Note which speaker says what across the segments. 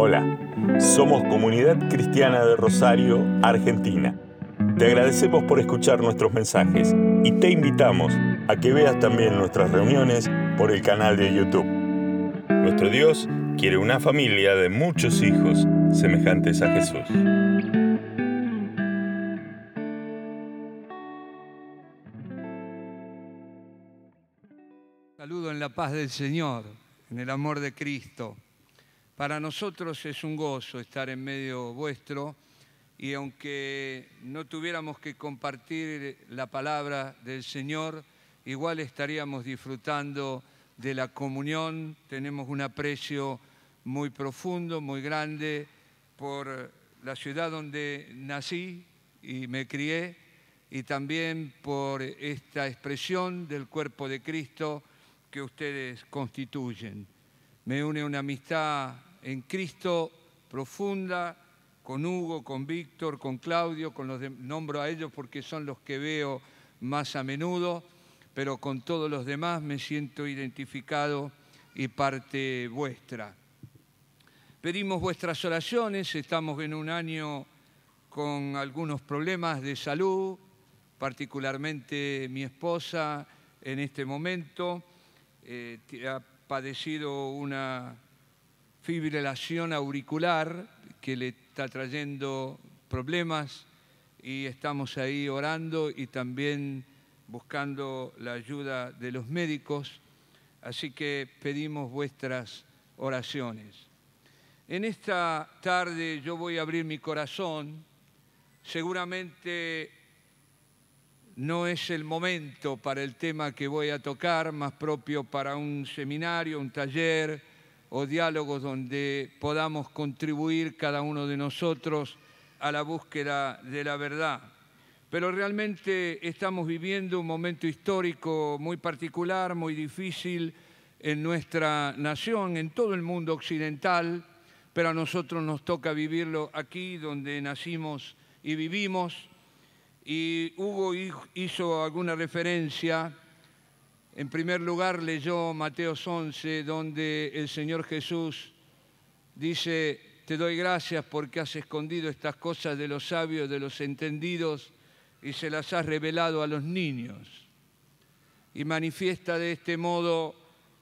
Speaker 1: Hola, somos Comunidad Cristiana de Rosario, Argentina. Te agradecemos por escuchar nuestros mensajes y te invitamos a que veas también nuestras reuniones por el canal de YouTube. Nuestro Dios quiere una familia de muchos hijos semejantes a Jesús.
Speaker 2: Saludo en la paz del Señor, en el amor de Cristo. Para nosotros es un gozo estar en medio vuestro y aunque no tuviéramos que compartir la palabra del Señor, igual estaríamos disfrutando de la comunión. Tenemos un aprecio muy profundo, muy grande por la ciudad donde nací y me crié y también por esta expresión del cuerpo de Cristo que ustedes constituyen. Me une una amistad en Cristo profunda con Hugo, con Víctor, con Claudio, con los nombro a ellos porque son los que veo más a menudo, pero con todos los demás me siento identificado y parte vuestra. Pedimos vuestras oraciones, estamos en un año con algunos problemas de salud, particularmente mi esposa en este momento eh, ha padecido una fibrilación auricular que le está trayendo problemas y estamos ahí orando y también buscando la ayuda de los médicos, así que pedimos vuestras oraciones. En esta tarde yo voy a abrir mi corazón, seguramente no es el momento para el tema que voy a tocar, más propio para un seminario, un taller, o diálogos donde podamos contribuir cada uno de nosotros a la búsqueda de la verdad. Pero realmente estamos viviendo un momento histórico muy particular, muy difícil en nuestra nación, en todo el mundo occidental, pero a nosotros nos toca vivirlo aquí donde nacimos y vivimos. Y Hugo hizo alguna referencia en primer lugar leyó Mateo 11, donde el Señor Jesús dice, te doy gracias porque has escondido estas cosas de los sabios, de los entendidos, y se las has revelado a los niños. Y manifiesta de este modo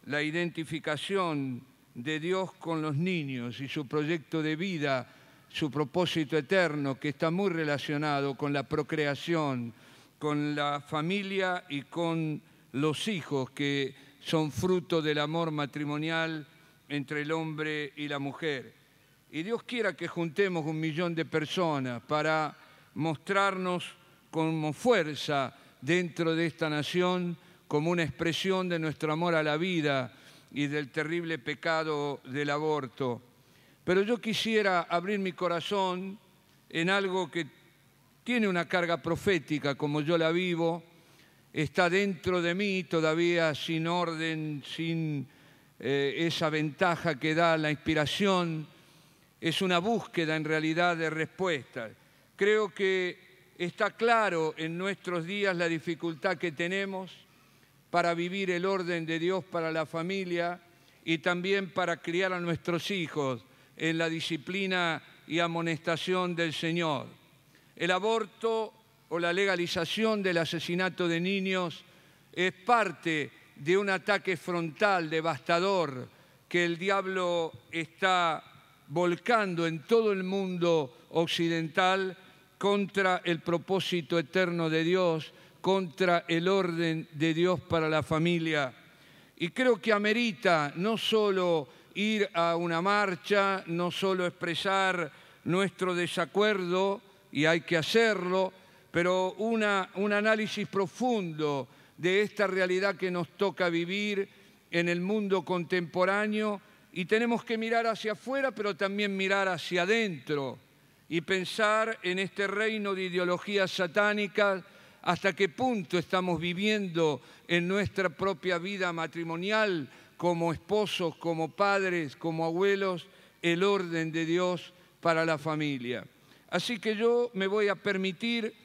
Speaker 2: la identificación de Dios con los niños y su proyecto de vida, su propósito eterno, que está muy relacionado con la procreación, con la familia y con los hijos que son fruto del amor matrimonial entre el hombre y la mujer. Y Dios quiera que juntemos un millón de personas para mostrarnos como fuerza dentro de esta nación, como una expresión de nuestro amor a la vida y del terrible pecado del aborto. Pero yo quisiera abrir mi corazón en algo que tiene una carga profética como yo la vivo, está dentro de mí todavía sin orden, sin eh, esa ventaja que da la inspiración. Es una búsqueda en realidad de respuestas. Creo que está claro en nuestros días la dificultad que tenemos para vivir el orden de Dios para la familia y también para criar a nuestros hijos en la disciplina y amonestación del Señor. El aborto o la legalización del asesinato de niños es parte de un ataque frontal, devastador, que el diablo está volcando en todo el mundo occidental contra el propósito eterno de Dios, contra el orden de Dios para la familia. Y creo que amerita no solo ir a una marcha, no solo expresar nuestro desacuerdo, y hay que hacerlo, pero un análisis profundo de esta realidad que nos toca vivir en el mundo contemporáneo y tenemos que mirar hacia afuera, pero también mirar hacia adentro y pensar en este reino de ideologías satánicas, hasta qué punto estamos viviendo en nuestra propia vida matrimonial como esposos, como padres, como abuelos, el orden de Dios para la familia. Así que yo me voy a permitir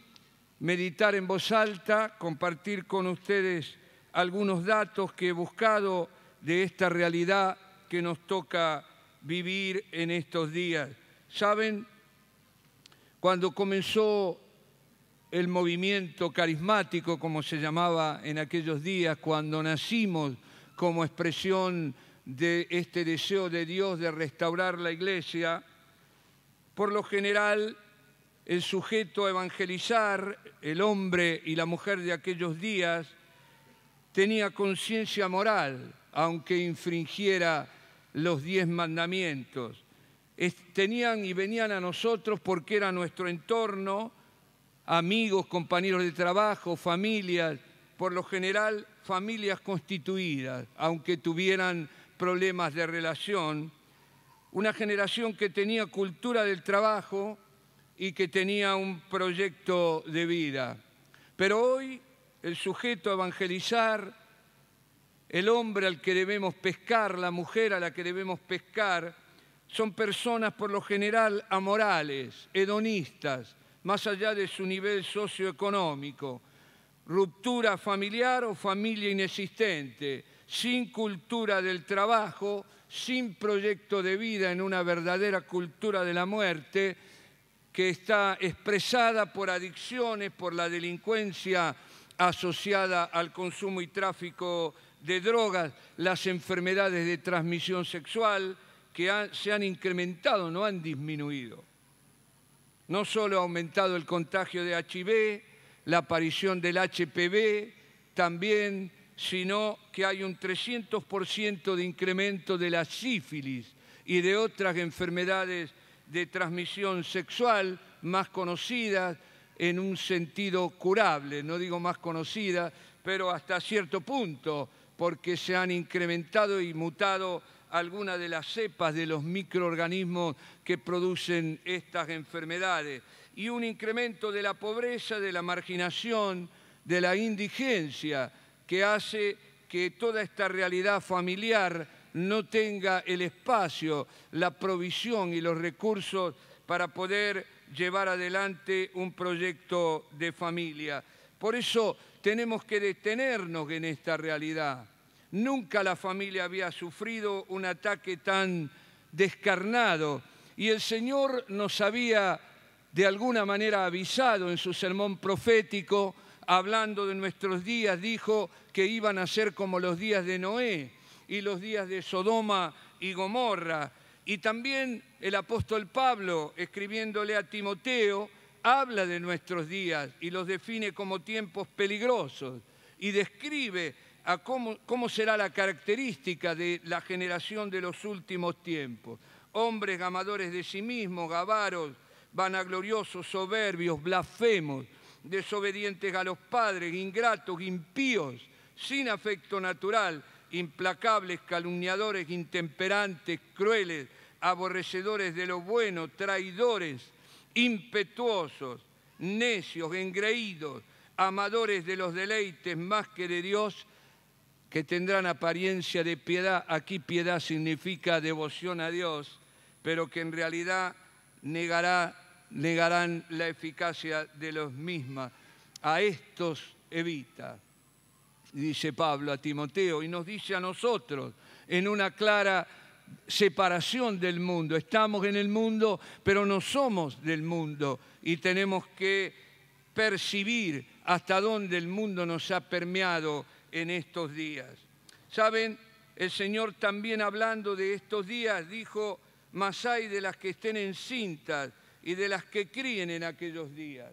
Speaker 2: meditar en voz alta, compartir con ustedes algunos datos que he buscado de esta realidad que nos toca vivir en estos días. ¿Saben? Cuando comenzó el movimiento carismático, como se llamaba en aquellos días, cuando nacimos como expresión de este deseo de Dios de restaurar la iglesia, por lo general el sujeto a evangelizar, el hombre y la mujer de aquellos días, tenía conciencia moral, aunque infringiera los diez mandamientos. Tenían y venían a nosotros porque era nuestro entorno, amigos, compañeros de trabajo, familias, por lo general familias constituidas, aunque tuvieran problemas de relación, una generación que tenía cultura del trabajo y que tenía un proyecto de vida. Pero hoy el sujeto a evangelizar, el hombre al que debemos pescar, la mujer a la que debemos pescar, son personas por lo general amorales, hedonistas, más allá de su nivel socioeconómico, ruptura familiar o familia inexistente, sin cultura del trabajo, sin proyecto de vida en una verdadera cultura de la muerte, que está expresada por adicciones, por la delincuencia asociada al consumo y tráfico de drogas, las enfermedades de transmisión sexual que se han incrementado, no han disminuido. No solo ha aumentado el contagio de HIV, la aparición del HPV, también, sino que hay un 300% de incremento de la sífilis y de otras enfermedades de transmisión sexual más conocidas en un sentido curable, no digo más conocidas, pero hasta cierto punto, porque se han incrementado y mutado algunas de las cepas de los microorganismos que producen estas enfermedades. Y un incremento de la pobreza, de la marginación, de la indigencia, que hace que toda esta realidad familiar no tenga el espacio, la provisión y los recursos para poder llevar adelante un proyecto de familia. Por eso tenemos que detenernos en esta realidad. Nunca la familia había sufrido un ataque tan descarnado y el Señor nos había de alguna manera avisado en su sermón profético, hablando de nuestros días, dijo que iban a ser como los días de Noé y los días de Sodoma y Gomorra. Y también el apóstol Pablo, escribiéndole a Timoteo, habla de nuestros días y los define como tiempos peligrosos y describe cómo, será la característica de la generación de los últimos tiempos. Hombres gamadores de sí mismos, gavaros, vanagloriosos, soberbios, blasfemos, desobedientes a los padres, ingratos, impíos, sin afecto natural, implacables, calumniadores, intemperantes, crueles, aborrecedores de lo bueno, traidores, impetuosos, necios, engreídos, amadores de los deleites más que de Dios, que tendrán apariencia de piedad. Aquí piedad significa devoción a Dios, pero que en realidad negará, negarán la eficacia de los mismos. A estos evita, dice Pablo a Timoteo, y nos dice a nosotros en una clara separación del mundo. Estamos en el mundo, pero no somos del mundo y tenemos que percibir hasta dónde el mundo nos ha permeado en estos días. Saben, el Señor también hablando de estos días dijo, más hay de las que estén encintas y de las que críen en aquellos días.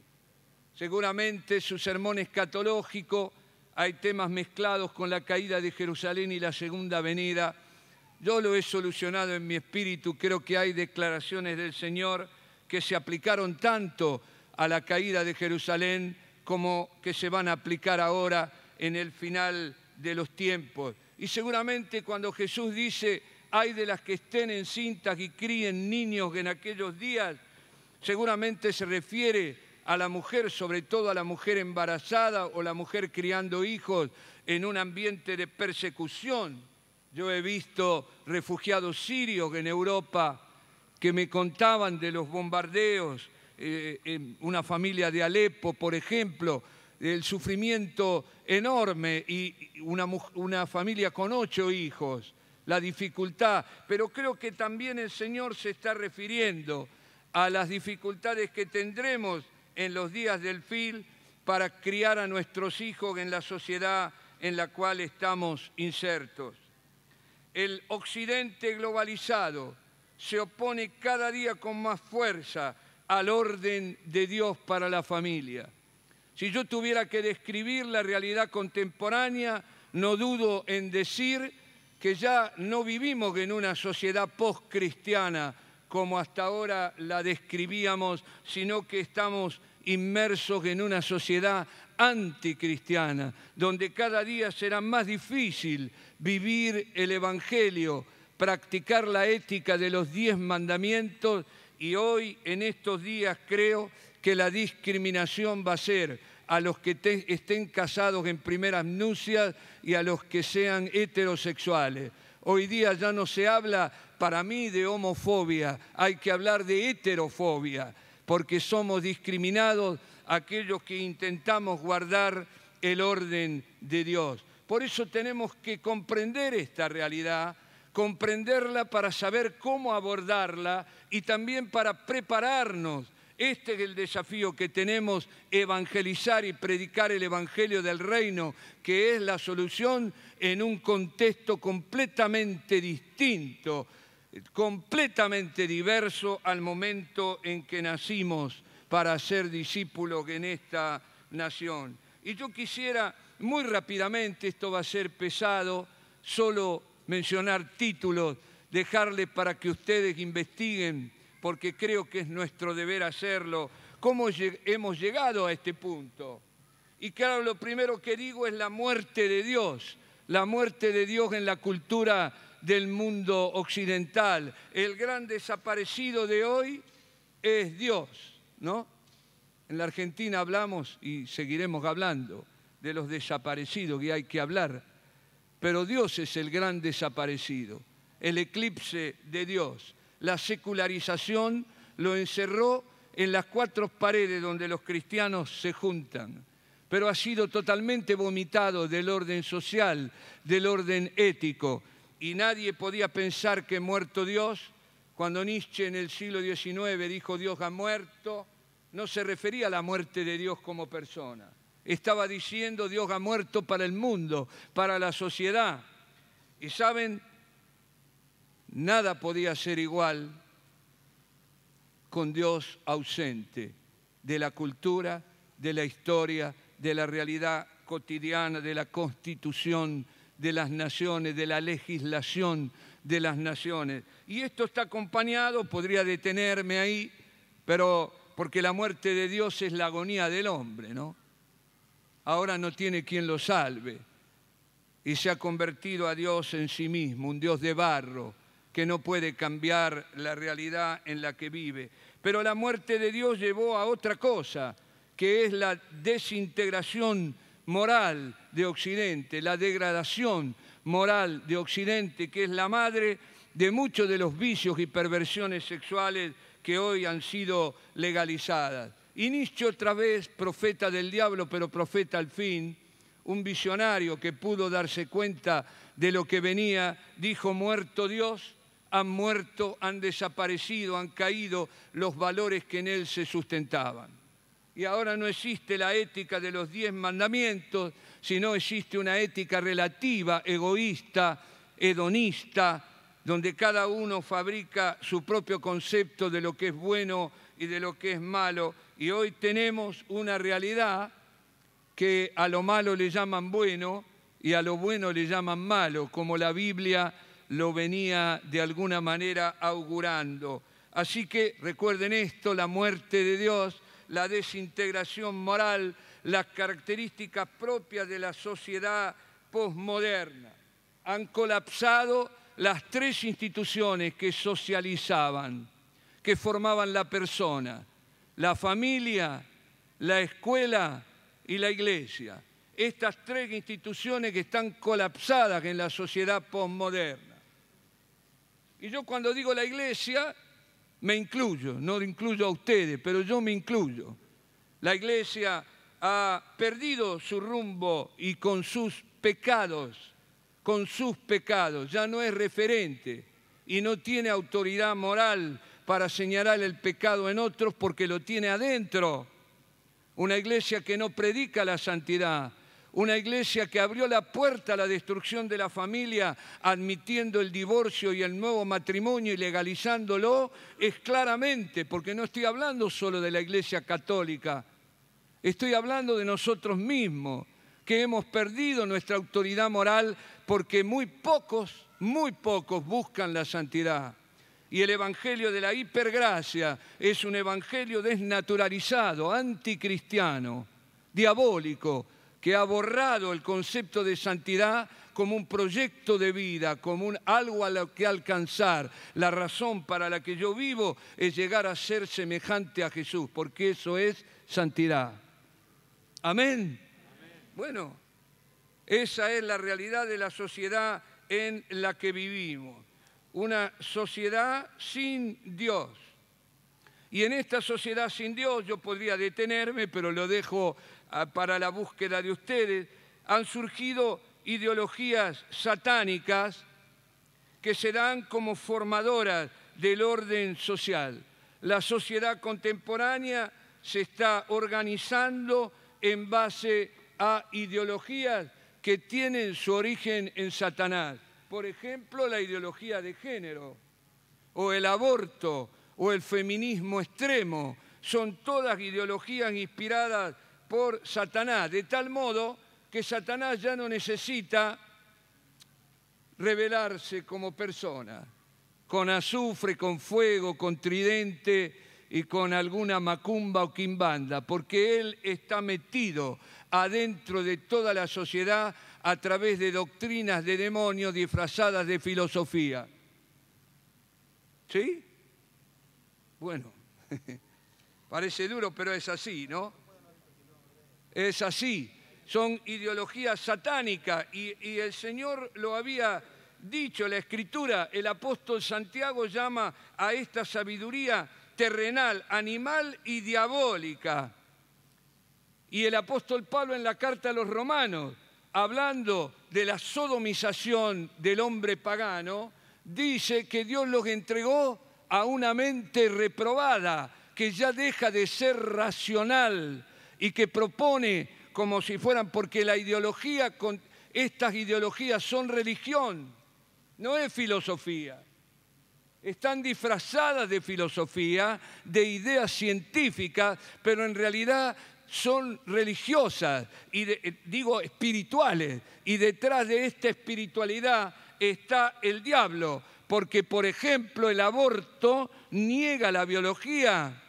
Speaker 2: Seguramente su sermón escatológico hay temas mezclados con la caída de Jerusalén y la segunda venida. Yo lo he solucionado en mi espíritu, creo que hay declaraciones del Señor que se aplicaron tanto a la caída de Jerusalén como que se van a aplicar ahora en el final de los tiempos. Y seguramente cuando Jesús dice, hay de las que estén en cintas y críen niños en aquellos días, seguramente se refiere a la mujer, sobre todo a la mujer embarazada o la mujer criando hijos en un ambiente de persecución. Yo he visto refugiados sirios en Europa que me contaban de los bombardeos, eh, una familia de Alepo, por ejemplo, el sufrimiento enorme y una, una familia con ocho hijos, la dificultad, pero creo que también el Señor se está refiriendo a las dificultades que tendremos en los días del fin para criar a nuestros hijos en la sociedad en la cual estamos insertos. El occidente globalizado se opone cada día con más fuerza al orden de Dios para la familia. Si yo tuviera que describir la realidad contemporánea, no dudo en decir que ya no vivimos en una sociedad post-cristiana como hasta ahora la describíamos, sino que estamos inmersos en una sociedad anticristiana, donde cada día será más difícil vivir el Evangelio, practicar la ética de los diez mandamientos y hoy, en estos días, creo que la discriminación va a ser a los que estén casados en primeras nupcias y a los que sean heterosexuales. Hoy día ya no se habla para mí de homofobia, hay que hablar de heterofobia, porque somos discriminados aquellos que intentamos guardar el orden de Dios. Por eso tenemos que comprender esta realidad, comprenderla para saber cómo abordarla y también para prepararnos. Este es el desafío que tenemos, evangelizar y predicar el Evangelio del Reino, que es la solución en un contexto completamente distinto, completamente diverso al momento en que nacimos para ser discípulos en esta nación. Y yo quisiera muy rápidamente, esto va a ser pesado, solo mencionar títulos, dejarles para que ustedes investiguen, porque creo que es nuestro deber hacerlo, cómo hemos llegado a este punto. Y claro, lo primero que digo es la muerte de Dios, la muerte de Dios en la cultura del mundo occidental. El gran desaparecido de hoy es Dios, ¿no? En la Argentina hablamos y seguiremos hablando de los desaparecidos que hay que hablar, pero Dios es el gran desaparecido, el eclipse de Dios. La secularización lo encerró en las cuatro paredes donde los cristianos se juntan, pero ha sido totalmente vomitado del orden social, del orden ético, y nadie podía pensar que muerto Dios, cuando Nietzsche en el siglo XIX dijo Dios ha muerto, no se refería a la muerte de Dios como persona, estaba diciendo Dios ha muerto para el mundo, para la sociedad. Y saben, nada podía ser igual con Dios ausente de la cultura, de la historia, de la realidad cotidiana, de la constitución de las naciones, de la legislación de las naciones. Y esto está acompañado, podría detenerme ahí, pero porque la muerte de Dios es la agonía del hombre, ¿no? ahora no tiene quien lo salve y se ha convertido a Dios en sí mismo, un Dios de barro que no puede cambiar la realidad en la que vive. Pero la muerte de Dios llevó a otra cosa, que es la desintegración moral de Occidente, la degradación moral de Occidente, que es la madre de muchos de los vicios y perversiones sexuales que hoy han sido legalizadas. Y Nietzsche otra vez, profeta del diablo, pero profeta al fin, un visionario que pudo darse cuenta de lo que venía, dijo, muerto Dios, han muerto, han desaparecido, han caído los valores que en él se sustentaban. Y ahora no existe la ética de los diez mandamientos, sino existe una ética relativa, egoísta, hedonista, donde cada uno fabrica su propio concepto de lo que es bueno y de lo que es malo y hoy tenemos una realidad que a lo malo le llaman bueno y a lo bueno le llaman malo, como la Biblia lo venía de alguna manera augurando. Así que recuerden esto, la muerte de Dios, la desintegración moral, las características propias de la sociedad posmoderna. Han colapsado las tres instituciones que socializaban, que formaban la persona la familia, la escuela y la iglesia. Estas tres instituciones que están colapsadas en la sociedad postmoderna. Y yo cuando digo la iglesia, me incluyo, no incluyo a ustedes, pero yo me incluyo. La iglesia ha perdido su rumbo y con sus pecados con sus pecados, ya no es referente y no tiene autoridad moral para señalar el pecado en otros porque lo tiene adentro. Una iglesia que no predica la santidad, una iglesia que abrió la puerta a la destrucción de la familia admitiendo el divorcio y el nuevo matrimonio y legalizándolo, es claramente, porque no estoy hablando solo de la iglesia católica, estoy hablando de nosotros mismos, que hemos perdido nuestra autoridad moral porque muy pocos, muy pocos buscan la santidad. Y el Evangelio de la hipergracia es un Evangelio desnaturalizado, anticristiano, diabólico, que ha borrado el concepto de santidad como un proyecto de vida, como un algo a lo que alcanzar. La razón para la que yo vivo es llegar a ser semejante a Jesús, porque eso es santidad. Amén. Bueno, esa es la realidad de la sociedad en la que vivimos una sociedad sin Dios. Y en esta sociedad sin Dios yo podría detenerme, pero lo dejo para la búsqueda de ustedes. Han surgido ideologías satánicas que se dan como formadoras del orden social. La sociedad contemporánea se está organizando en base a ideologías que tienen su origen en Satanás por ejemplo, la ideología de género, o el aborto, o el feminismo extremo. Son todas ideologías inspiradas por Satanás, de tal modo que Satanás ya no necesita revelarse como persona, con azufre, con fuego, con tridente y con alguna macumba o quimbanda, porque él está metido adentro de toda la sociedad a través de doctrinas de demonios disfrazadas de filosofía. ¿Sí? Bueno, parece duro, pero es así, ¿no? Es así. Son ideologías satánicas y, y el Señor lo había dicho, la Escritura, el apóstol Santiago llama a esta sabiduría terrenal, animal y diabólica. Y el apóstol Pablo en la carta a los romanos hablando de la sodomización del hombre pagano, dice que Dios los entregó a una mente reprobada, que ya deja de ser racional y que propone como si fueran, porque la ideología, estas ideologías son religión, no es filosofía. Están disfrazadas de filosofía, de ideas científicas, pero en realidad son religiosas y eh, digo espirituales y detrás de esta espiritualidad está el diablo, porque por ejemplo el aborto niega la biología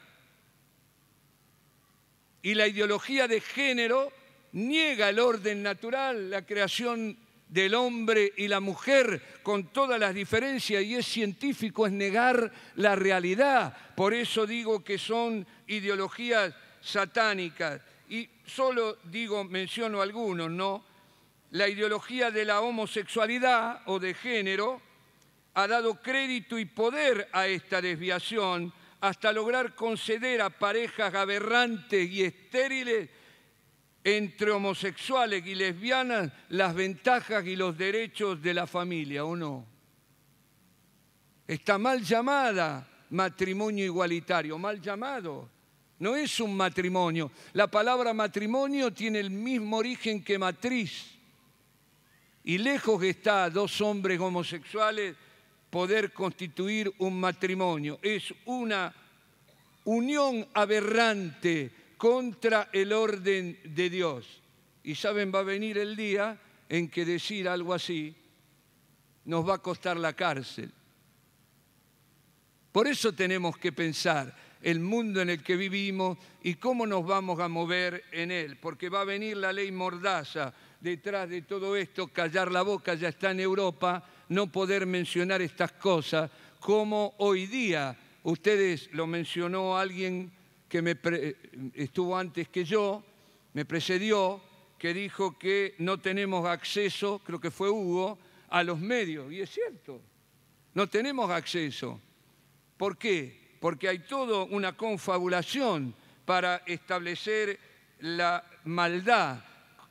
Speaker 2: y la ideología de género niega el orden natural, la creación del hombre y la mujer con todas las diferencias y es científico, es negar la realidad. Por eso digo que son ideologías satánicas. Y solo digo, menciono algunos, ¿no? La ideología de la homosexualidad o de género ha dado crédito y poder a esta desviación hasta lograr conceder a parejas aberrantes y estériles entre homosexuales y lesbianas las ventajas y los derechos de la familia, ¿o no? Está mal llamada matrimonio igualitario, mal llamado no es un matrimonio. La palabra matrimonio tiene el mismo origen que matriz. Y lejos está dos hombres homosexuales poder constituir un matrimonio. Es una unión aberrante contra el orden de Dios. Y saben, va a venir el día en que decir algo así nos va a costar la cárcel. Por eso tenemos que pensar el mundo en el que vivimos y cómo nos vamos a mover en él, porque va a venir la ley mordaza detrás de todo esto, callar la boca ya está en Europa, no poder mencionar estas cosas, como hoy día, ustedes lo mencionó alguien que me estuvo antes que yo, me precedió, que dijo que no tenemos acceso, creo que fue Hugo, a los medios, y es cierto, no tenemos acceso. ¿Por qué? porque hay toda una confabulación para establecer la maldad,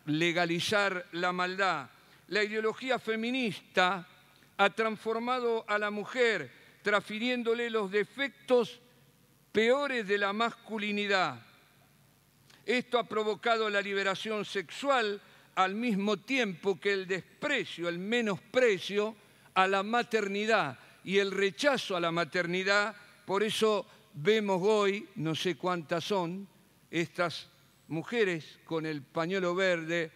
Speaker 2: legalizar la maldad. la ideología feminista ha transformado a la mujer, transfiriéndole los defectos peores de la masculinidad. Esto ha provocado la liberación sexual al mismo tiempo que el desprecio, el menosprecio a la maternidad y el rechazo a la maternidad. Por eso vemos hoy, no sé cuántas son, estas mujeres con el pañuelo verde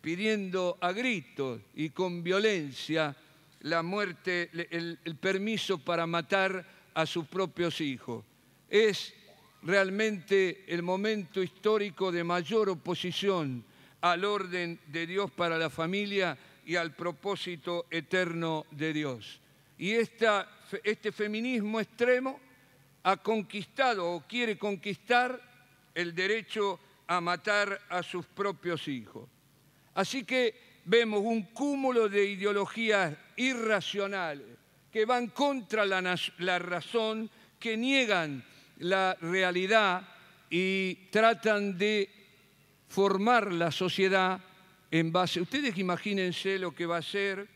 Speaker 2: pidiendo a gritos y con violencia la muerte, el, permiso para matar a sus propios hijos. Es realmente el momento histórico de mayor oposición al orden de Dios para la familia y al propósito eterno de Dios. Y esta, este feminismo extremo ha conquistado o quiere conquistar el derecho a matar a sus propios hijos. Así que vemos un cúmulo de ideologías irracionales que van contra la, razón, que niegan la realidad y tratan de formar la sociedad en base... Ustedes imagínense lo que va a ser,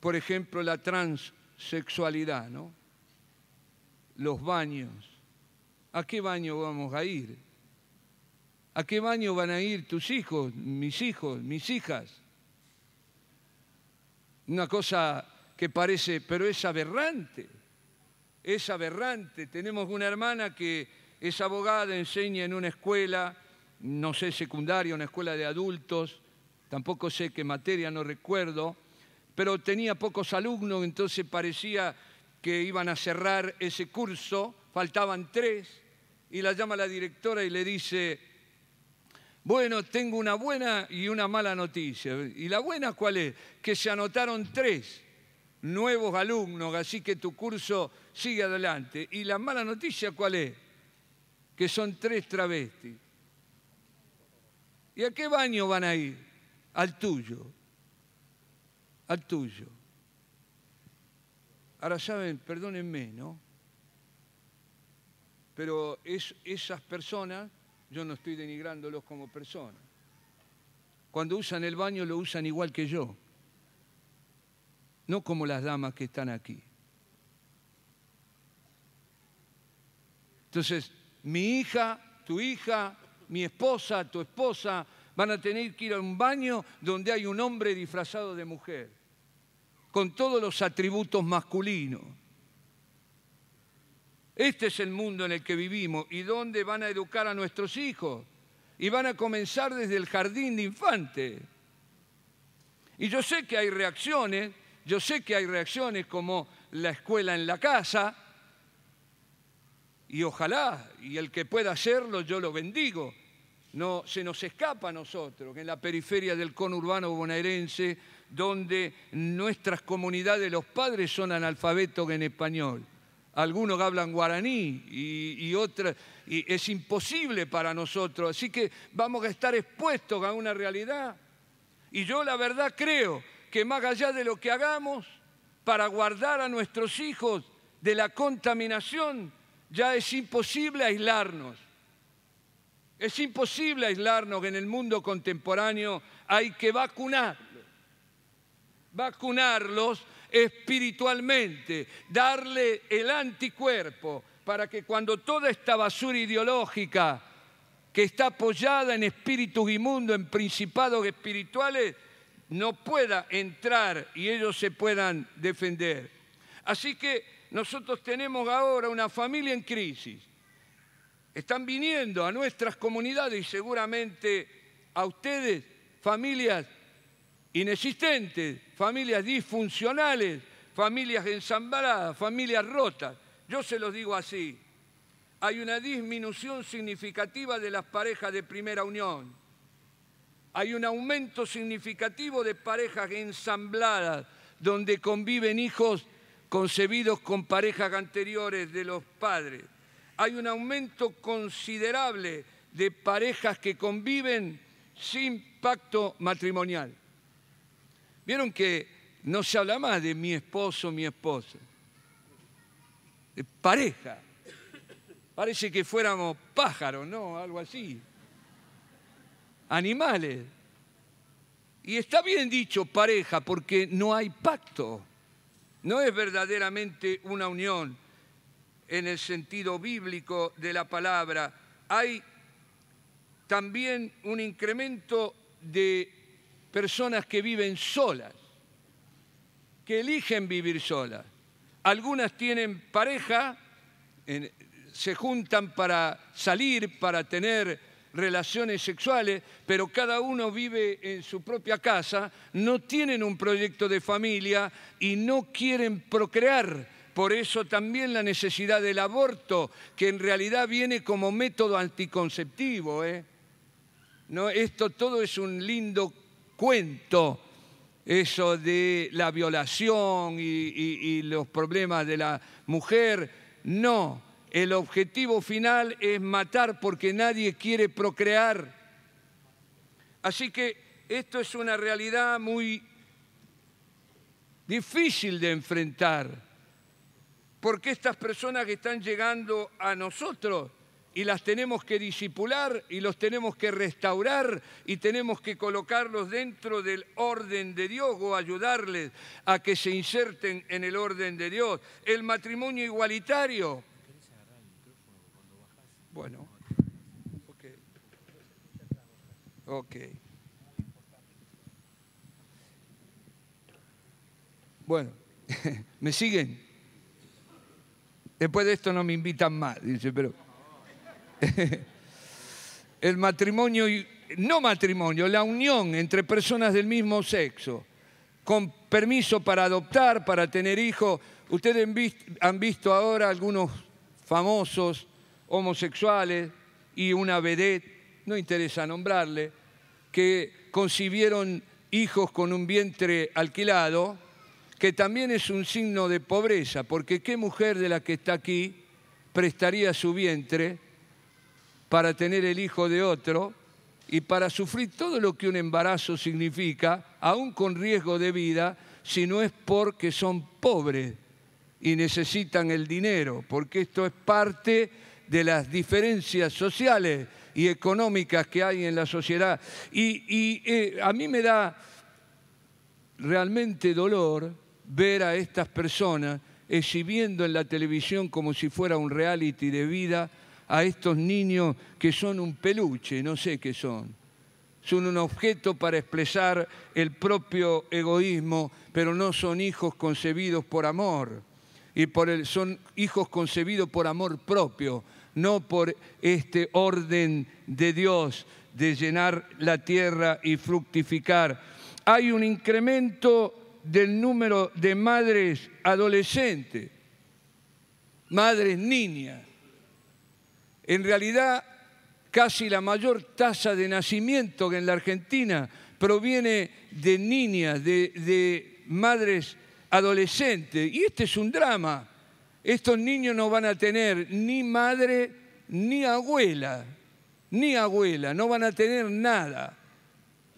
Speaker 2: por ejemplo, la transexualidad, ¿no? Los baños. ¿A qué baño vamos a ir? ¿A qué baño van a ir tus hijos, mis hijos, mis hijas? Una cosa que parece, pero es aberrante es aberrante. Tenemos una hermana que es abogada, enseña en una escuela, no sé, secundaria, una escuela de adultos, tampoco sé qué materia, no recuerdo, pero tenía pocos alumnos, entonces parecía que iban a cerrar ese curso, faltaban tres, y la llama la directora y le dice, bueno, tengo una buena y una mala noticia. ¿Y la buena cuál es? Que se anotaron tres nuevos alumnos, así que tu curso sigue adelante. ¿Y la mala noticia cuál es? Que son tres travestis. ¿Y a qué baño van a ir? Al tuyo. Al tuyo. Ahora saben, perdónenme, ¿no? Pero es, esas personas, yo no estoy denigrándolos como personas. Cuando usan el baño lo usan igual que yo no como las damas que están aquí. Entonces, mi hija, tu hija, mi esposa, tu esposa, van a tener que ir a un baño donde hay un hombre disfrazado de mujer, con todos los atributos masculinos. Este es el mundo en el que vivimos y donde van a educar a nuestros hijos. Y van a comenzar desde el jardín de infantes. Y yo sé que hay reacciones yo sé que hay reacciones como la escuela en la casa, y ojalá, y el que pueda hacerlo, yo lo bendigo. No se nos escapa a nosotros, en la periferia del conurbano bonaerense, donde nuestras comunidades, los padres son analfabetos en español. Algunos hablan guaraní y, y otras, y es imposible para nosotros. Así que vamos a estar expuestos a una realidad. Y yo la verdad creo que más allá de lo que hagamos para guardar a nuestros hijos de la contaminación, ya es imposible aislarnos. Es imposible aislarnos en el mundo contemporáneo hay que vacunarlos. Vacunarlos espiritualmente, darle el anticuerpo para que cuando toda esta basura ideológica que está apoyada en espíritus inmundos, en principados espirituales, no pueda entrar y ellos se puedan defender. Así que nosotros tenemos ahora una familia en crisis. Están viniendo a nuestras comunidades y seguramente a ustedes familias inexistentes, familias disfuncionales, familias ensambladas, familias rotas. Yo se los digo así. Hay una disminución significativa de las parejas de primera unión hay un aumento significativo de parejas ensambladas, donde conviven hijos concebidos con parejas anteriores de los padres. Hay un aumento considerable de parejas que conviven sin pacto matrimonial. Vieron que no se habla más de mi esposo, mi esposa. Pareja. Parece que fuéramos pájaros, ¿no? Algo así animales. Y está bien dicho pareja porque no hay pacto. No es verdaderamente una unión en el sentido bíblico de la palabra. Hay también un incremento de personas que viven solas, que eligen vivir solas. Algunas tienen pareja, se juntan para salir, para tener relaciones sexuales, pero cada uno vive en su propia casa, no tienen un proyecto de familia y no quieren procrear. Por eso también la necesidad del aborto, que en realidad viene como método anticonceptivo. ¿eh? No, esto todo es un lindo cuento, eso de la violación y los problemas de la mujer. No, el objetivo final es matar porque nadie quiere procrear. Así que esto es una realidad muy difícil de enfrentar, porque estas personas que están llegando a nosotros y las tenemos que disipular y los tenemos que restaurar y tenemos que colocarlos dentro del orden de Dios o ayudarles a que se inserten en el orden de Dios. El matrimonio igualitario bueno, ok. Ok. Bueno, ¿me siguen? Después de esto no me invitan más, dice, pero... El matrimonio, no matrimonio, la unión entre personas del mismo sexo, con permiso para adoptar, para tener hijos. Ustedes han visto ahora algunos famosos homosexuales y una vedette, no interesa nombrarle, que concibieron hijos con un vientre alquilado, que también es un signo de pobreza, porque ¿qué mujer de la que está aquí prestaría su vientre para tener el hijo de otro y para sufrir todo lo que un embarazo significa, aún con riesgo de vida, si no es porque son pobres y necesitan el dinero, porque esto es parte de las diferencias sociales y económicas que hay en la sociedad. Y, eh, a mí me da realmente dolor ver a estas personas exhibiendo en la televisión como si fuera un reality de vida a estos niños que son un peluche, no sé qué son. Son un objeto para expresar el propio egoísmo, pero no son hijos concebidos por amor. Y por el, son hijos concebidos por amor propio, no por este orden de Dios de llenar la tierra y fructificar. Hay un incremento del número de madres adolescentes, madres niñas. En realidad, casi la mayor tasa de nacimiento en la Argentina proviene de niñas, de, de madres adolescentes. Y este es un drama estos niños no van a tener ni madre ni abuela, ni abuela, no van a tener nada.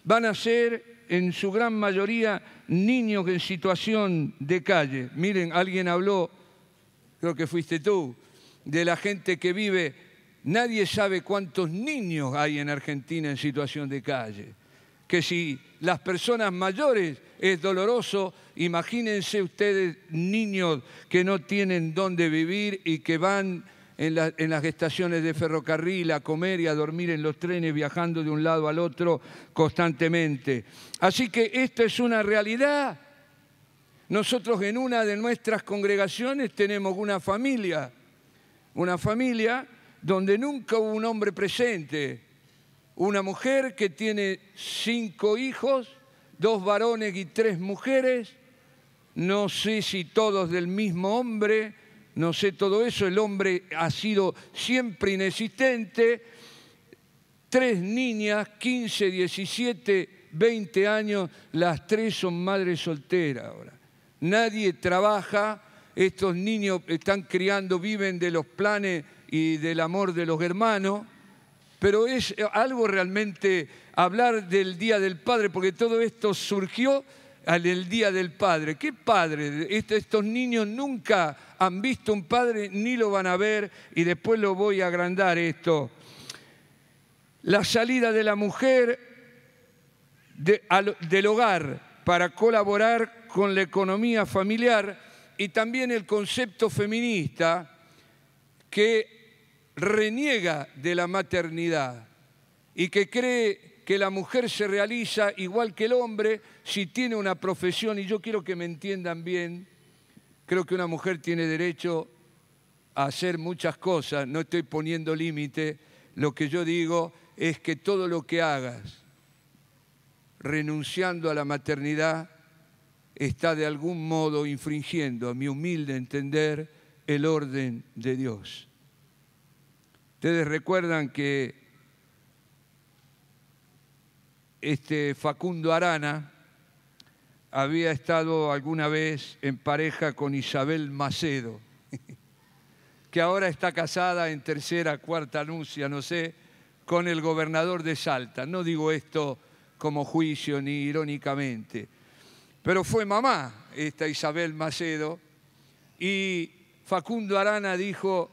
Speaker 2: Van a ser en su gran mayoría niños en situación de calle. Miren, alguien habló, creo que fuiste tú, de la gente que vive, nadie sabe cuántos niños hay en Argentina en situación de calle. Que si las personas mayores es doloroso. Imagínense ustedes niños que no tienen dónde vivir y que van en, las estaciones de ferrocarril a comer y a dormir en los trenes viajando de un lado al otro constantemente. Así que esta es una realidad. Nosotros en una de nuestras congregaciones tenemos una familia, una familia donde nunca hubo un hombre presente, una mujer que tiene cinco hijos dos varones y tres mujeres, no sé si todos del mismo hombre, no sé todo eso, el hombre ha sido siempre inexistente, tres niñas, 15, 17, 20 años, las tres son madres solteras ahora. Nadie trabaja, estos niños están criando, viven de los planes y del amor de los hermanos, pero es algo realmente hablar del Día del Padre, porque todo esto surgió en el Día del Padre. ¿Qué padre? Estos niños nunca han visto un padre ni lo van a ver y después lo voy a agrandar esto. La salida de la mujer del hogar para colaborar con la economía familiar y también el concepto feminista que reniega de la maternidad y que cree que la mujer se realiza igual que el hombre si tiene una profesión, y yo quiero que me entiendan bien, creo que una mujer tiene derecho a hacer muchas cosas, no estoy poniendo límite, lo que yo digo es que todo lo que hagas renunciando a la maternidad está de algún modo infringiendo, a mi humilde entender, el orden de Dios. Ustedes recuerdan que este Facundo Arana había estado alguna vez en pareja con Isabel Macedo, que ahora está casada en tercera, cuarta anuncia, no sé, con el gobernador de Salta. No digo esto como juicio ni irónicamente, pero fue mamá esta Isabel Macedo y Facundo Arana dijo,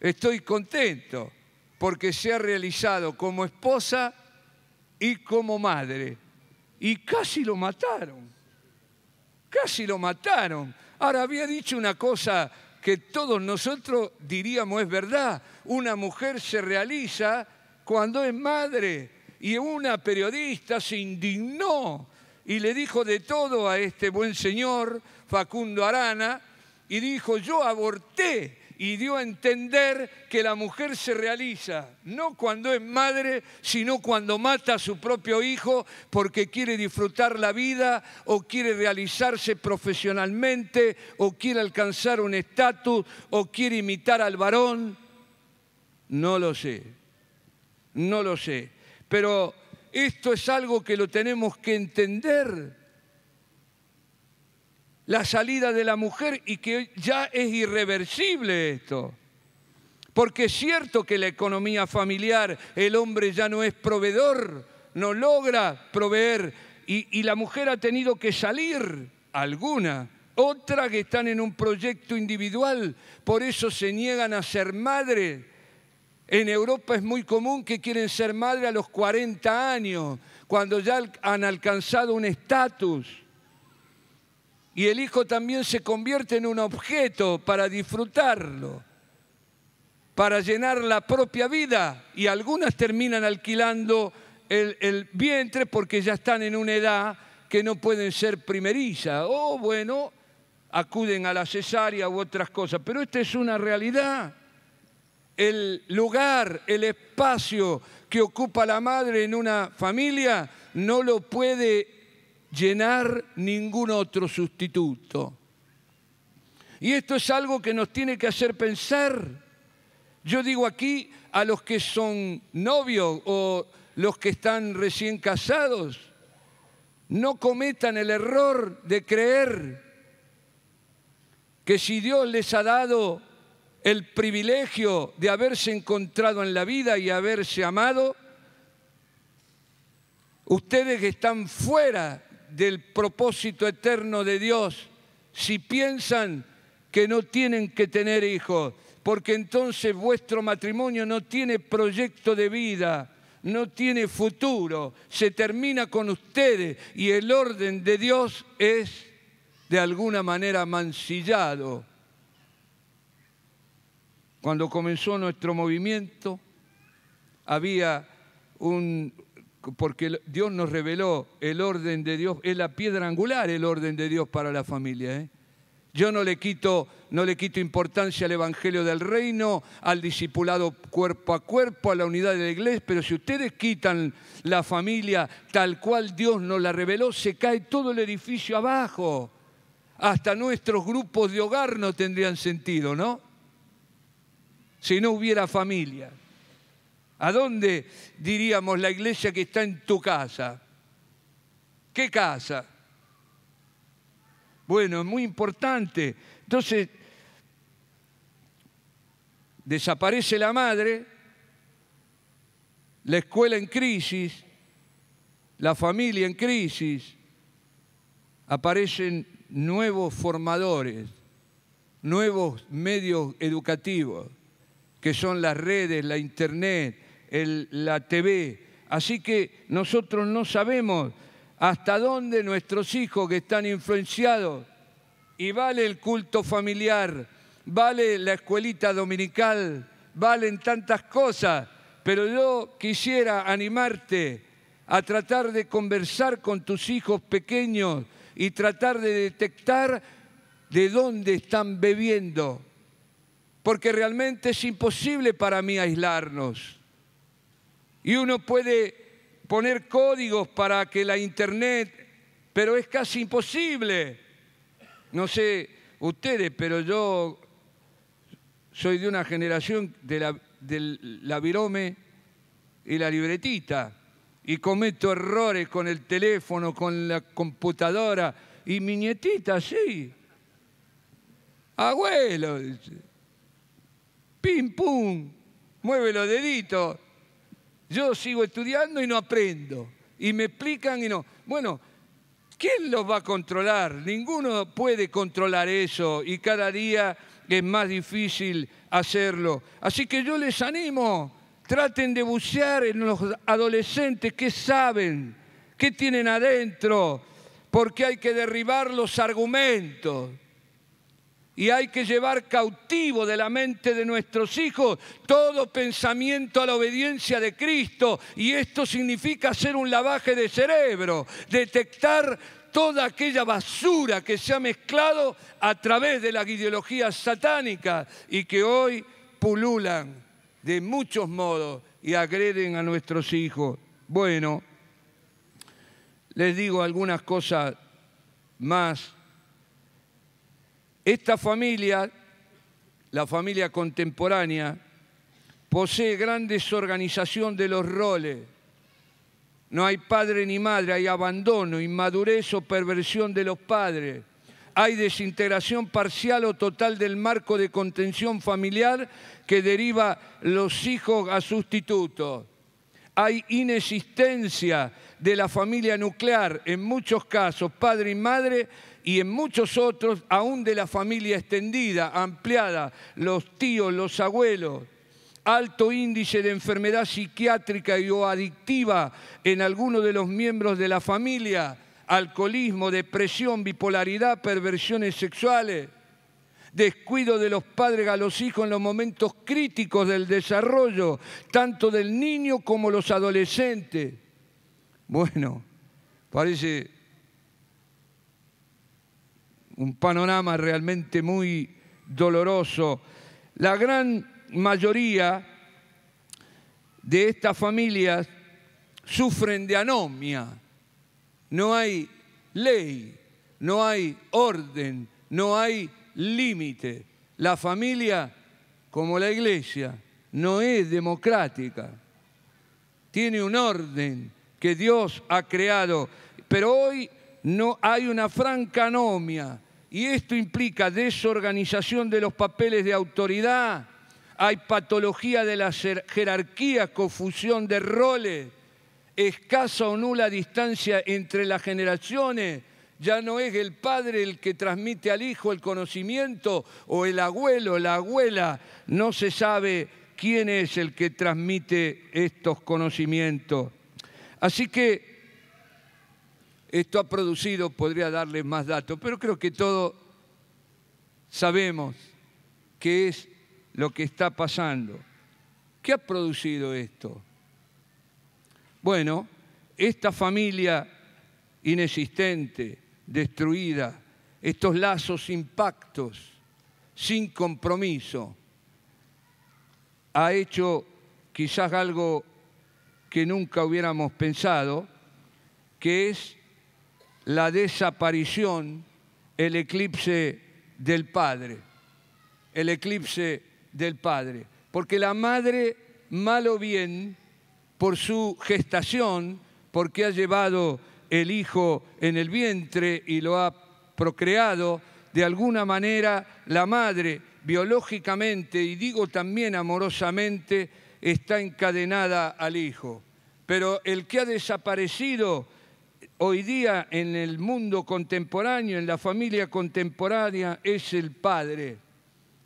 Speaker 2: estoy contento porque se ha realizado como esposa y como madre. Y casi lo mataron, casi lo mataron. Ahora había dicho una cosa que todos nosotros diríamos es verdad, una mujer se realiza cuando es madre y una periodista se indignó y le dijo de todo a este buen señor, Facundo Arana, y dijo, yo aborté y dio a entender que la mujer se realiza no cuando es madre, sino cuando mata a su propio hijo porque quiere disfrutar la vida o quiere realizarse profesionalmente o quiere alcanzar un estatus o quiere imitar al varón. No lo sé, no lo sé. Pero esto es algo que lo tenemos que entender la salida de la mujer y que ya es irreversible esto. Porque es cierto que la economía familiar, el hombre ya no es proveedor, no logra proveer y, la mujer ha tenido que salir, alguna, otra que están en un proyecto individual, por eso se niegan a ser madre. En Europa es muy común que quieren ser madre a los 40 años, cuando ya han alcanzado un estatus y el hijo también se convierte en un objeto para disfrutarlo, para llenar la propia vida. Y algunas terminan alquilando el, vientre porque ya están en una edad que no pueden ser primeriza o bueno, acuden a la cesárea u otras cosas, pero esta es una realidad. El lugar, el espacio que ocupa la madre en una familia no lo puede llenar ningún otro sustituto. Y esto es algo que nos tiene que hacer pensar. Yo digo aquí a los que son novios o los que están recién casados, no cometan el error de creer que si Dios les ha dado el privilegio de haberse encontrado en la vida y haberse amado, ustedes que están fuera del propósito eterno de Dios si piensan que no tienen que tener hijos, porque entonces vuestro matrimonio no tiene proyecto de vida, no tiene futuro, se termina con ustedes y el orden de Dios es de alguna manera mancillado. Cuando comenzó nuestro movimiento, había un, porque Dios nos reveló el orden de Dios, es la piedra angular el orden de Dios para la familia. ¿eh? Yo no le, quito, no le quito importancia al Evangelio del Reino, al discipulado cuerpo a cuerpo, a la unidad de la iglesia, pero si ustedes quitan la familia tal cual Dios nos la reveló, se cae todo el edificio abajo. Hasta nuestros grupos de hogar no tendrían sentido, ¿no? Si no hubiera familia. ¿A dónde diríamos la iglesia que está en tu casa? ¿Qué casa? Bueno, es muy importante. Entonces, desaparece la madre, la escuela en crisis, la familia en crisis, aparecen nuevos formadores, nuevos medios educativos, que son las redes, la internet, la TV, Así que nosotros no sabemos hasta dónde nuestros hijos que están influenciados, y vale el culto familiar, vale la escuelita dominical, valen tantas cosas, pero yo quisiera animarte a tratar de conversar con tus hijos pequeños y tratar de detectar de dónde están bebiendo, porque realmente es imposible para mí aislarnos. Y uno puede poner códigos para que la Internet, pero es casi imposible. No sé ustedes, pero yo soy de una generación de la, del la virome y la libretita y cometo errores con el teléfono, con la computadora. Y mi nietita, sí. Abuelo, pim, pum, mueve los deditos. Yo sigo estudiando y no aprendo. Y me explican y no. Bueno, ¿quién los va a controlar? Ninguno puede controlar eso y cada día es más difícil hacerlo. Así que yo les animo, traten de bucear en los adolescentes que saben, qué tienen adentro, porque hay que derribar los argumentos y hay que llevar cautivo de la mente de nuestros hijos todo pensamiento a la obediencia de Cristo. Y esto significa hacer un lavaje de cerebro, detectar toda aquella basura que se ha mezclado a través de las ideologías satánicas y que hoy pululan de muchos modos y agreden a nuestros hijos. Bueno, les digo algunas cosas más esta familia, la familia contemporánea, posee gran desorganización de los roles. No hay padre ni madre, hay abandono, inmadurez o perversión de los padres. Hay desintegración parcial o total del marco de contención familiar que deriva los hijos a sustitutos. Hay inexistencia de la familia nuclear, en muchos casos padre y madre y en muchos otros aún de la familia extendida, ampliada, los tíos, los abuelos. Alto índice de enfermedad psiquiátrica y o adictiva en algunos de los miembros de la familia, alcoholismo, depresión, bipolaridad, perversiones sexuales, descuido de los padres a los hijos en los momentos críticos del desarrollo, tanto del niño como los adolescentes. Bueno, parece un panorama realmente muy doloroso. La gran mayoría de estas familias sufren de anomia. No hay ley, no hay orden, no hay límite. La familia, como la iglesia, no es democrática. Tiene un orden que Dios ha creado. Pero hoy no hay una franca anomia y esto implica desorganización de los papeles de autoridad, hay patología de la jerarquía, confusión de roles, escasa o nula distancia entre las generaciones. Ya no es el padre el que transmite al hijo el conocimiento o el abuelo, la abuela. No se sabe quién es el que transmite estos conocimientos. Así que esto ha producido, podría darles más datos, pero creo que todos sabemos qué es lo que está pasando. ¿Qué ha producido esto? Bueno, esta familia inexistente, destruida, estos lazos impactos, sin compromiso, ha hecho quizás algo que nunca hubiéramos pensado, que es la desaparición, el eclipse del Padre, el eclipse del Padre. Porque la madre, mal o bien, por su gestación, porque ha llevado el hijo en el vientre y lo ha procreado, de alguna manera la madre biológicamente y digo también amorosamente está encadenada al hijo. Pero el que ha desaparecido hoy día en el mundo contemporáneo, en la familia contemporánea, es el Padre.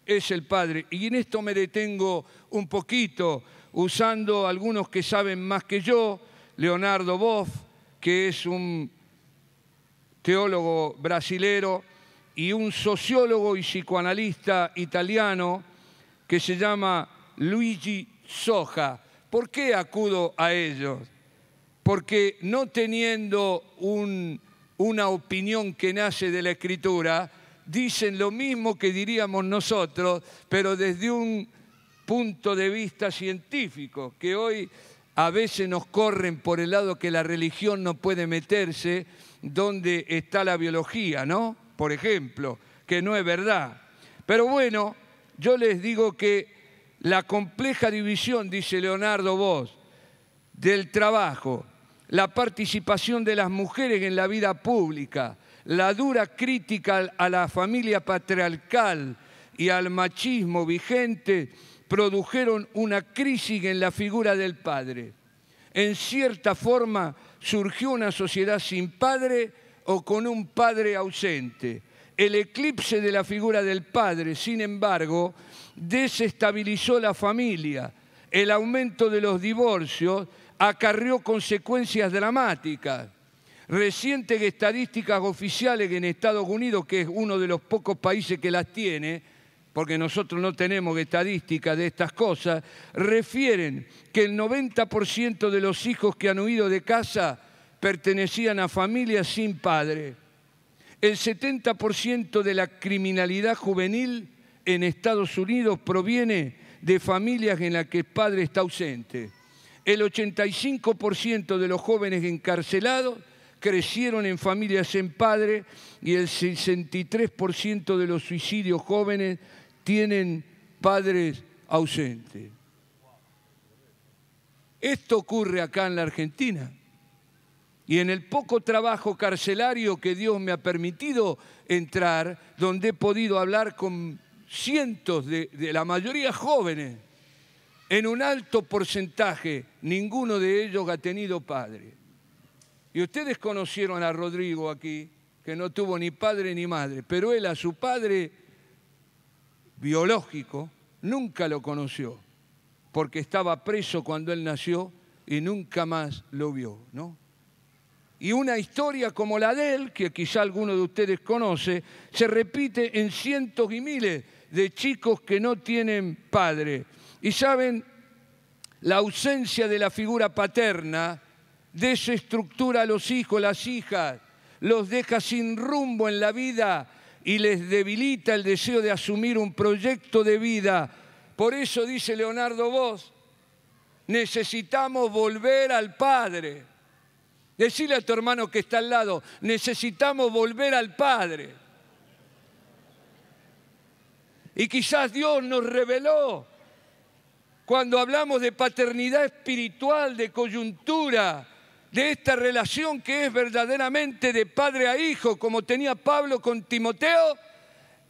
Speaker 2: Es el Padre. Y en esto me detengo un poquito, usando algunos que saben más que yo, Leonardo Boff, que es un teólogo brasilero, y un sociólogo y psicoanalista italiano que se llama Luigi Soja. ¿Por qué acudo a ellos? Porque no teniendo una opinión que nace de la escritura, dicen lo mismo que diríamos nosotros, pero desde un punto de vista científico, que hoy a veces nos corren por el lado que la religión no puede meterse, donde está la biología, ¿no? Por ejemplo, que no es verdad. Pero bueno, yo les digo que la compleja división, dice Leonardo Vos, del trabajo, la participación de las mujeres en la vida pública, la dura crítica a la familia patriarcal y al machismo vigente produjeron una crisis en la figura del padre. En cierta forma surgió una sociedad sin padre o con un padre ausente. El eclipse de la figura del padre, sin embargo, desestabilizó la familia. El aumento de los divorcios acarrió consecuencias dramáticas. Recientes estadísticas oficiales en Estados Unidos, que es uno de los pocos países que las tiene, porque nosotros no tenemos estadísticas de estas cosas, refieren que el 90% de los hijos que han huido de casa pertenecían a familias sin padre. El 70% de la criminalidad juvenil en Estados Unidos proviene de familias en las que el padre está ausente. El 85% de los jóvenes encarcelados crecieron en familias sin padre y el 63% de los suicidios jóvenes tienen padres ausentes. Esto ocurre acá en la Argentina. Y en el poco trabajo carcelario que Dios me ha permitido entrar, donde he podido hablar con cientos de, la mayoría jóvenes, en un alto porcentaje, ninguno de ellos ha tenido padre. Y ustedes conocieron a Rodrigo aquí, que no tuvo ni padre ni madre, pero él a su padre biológico nunca lo conoció, porque estaba preso cuando él nació y nunca más lo vio, ¿no? y una historia como la de él, que quizá alguno de ustedes conoce, se repite en cientos y miles de chicos que no tienen padre. Y saben, la ausencia de la figura paterna desestructura a los hijos, las hijas, los deja sin rumbo en la vida y les debilita el deseo de asumir un proyecto de vida. Por eso dice Leonardo Vos, necesitamos volver al Padre. Decirle a tu hermano que está al lado, necesitamos volver al Padre. Y quizás Dios nos reveló cuando hablamos de paternidad espiritual, de coyuntura, de esta relación que es verdaderamente de padre a hijo, como tenía Pablo con Timoteo,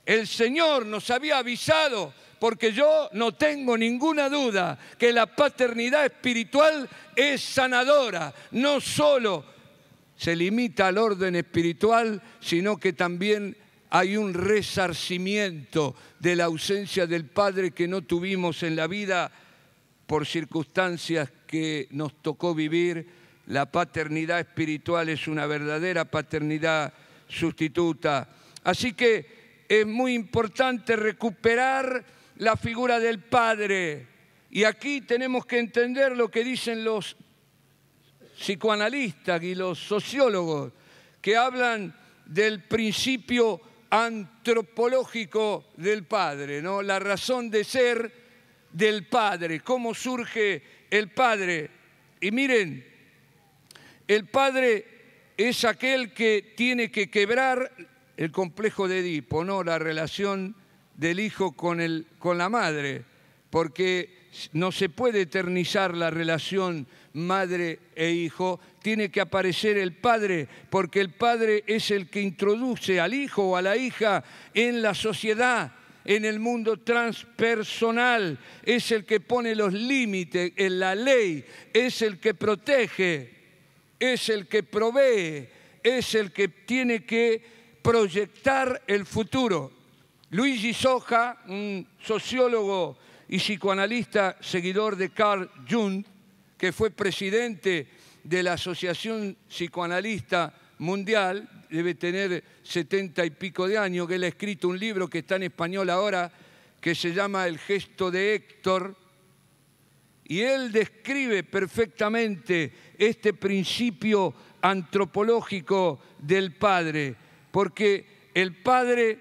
Speaker 2: el Señor nos había avisado porque yo no tengo ninguna duda que la paternidad espiritual es sanadora, no solo se limita al orden espiritual, sino que también hay un resarcimiento de la ausencia del Padre que no tuvimos en la vida por circunstancias que nos tocó vivir. La paternidad espiritual es una verdadera paternidad sustituta. Así que es muy importante recuperar la figura del Padre. Y aquí tenemos que entender lo que dicen los psicoanalistas y los sociólogos que hablan del principio antropológico del Padre, ¿no? la razón de ser del Padre, cómo surge el Padre. Y miren, el Padre es aquel que tiene que quebrar el complejo de Edipo, ¿no? la relación del hijo con, el, con la madre, porque no se puede eternizar la relación madre e hijo, tiene que aparecer el padre, porque el padre es el que introduce al hijo o a la hija en la sociedad, en el mundo transpersonal, es el que pone los límites en la ley, es el que protege, es el que provee, es el que tiene que proyectar el futuro. Luigi Soja, sociólogo y psicoanalista seguidor de Carl Jung, que fue presidente de la Asociación Psicoanalista Mundial, debe tener setenta y pico de años, que él ha escrito un libro que está en español ahora, que se llama El gesto de Héctor, y él describe perfectamente este principio antropológico del Padre, porque el Padre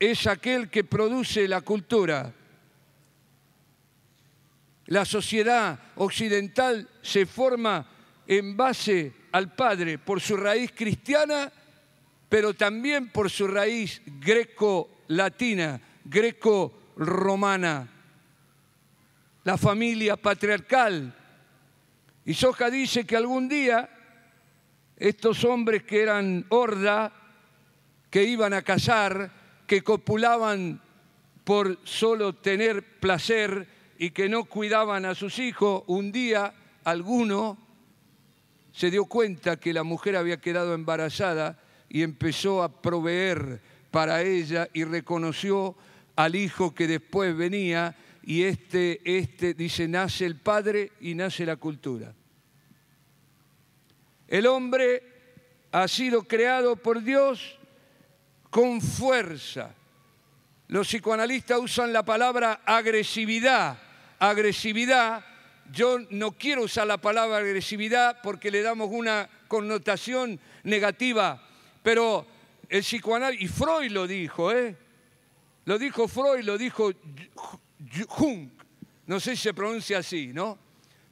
Speaker 2: es aquel que produce la cultura. La sociedad occidental se forma en base al Padre por su raíz cristiana, pero también por su raíz greco-latina, greco-romana la familia patriarcal. Y Soja dice que algún día estos hombres que eran horda, que iban a casar, que copulaban por solo tener placer y que no cuidaban a sus hijos, un día alguno se dio cuenta que la mujer había quedado embarazada y empezó a proveer para ella y reconoció al hijo que después venía y este, este dice, nace el Padre y nace la cultura. El hombre ha sido creado por Dios con fuerza. Los psicoanalistas usan la palabra agresividad. Agresividad, yo no quiero usar la palabra agresividad porque le damos una connotación negativa, pero el psicoanálisis, y Freud lo dijo, ¿eh? Lo dijo Freud, lo dijo Jung, no sé si se pronuncia así, ¿no?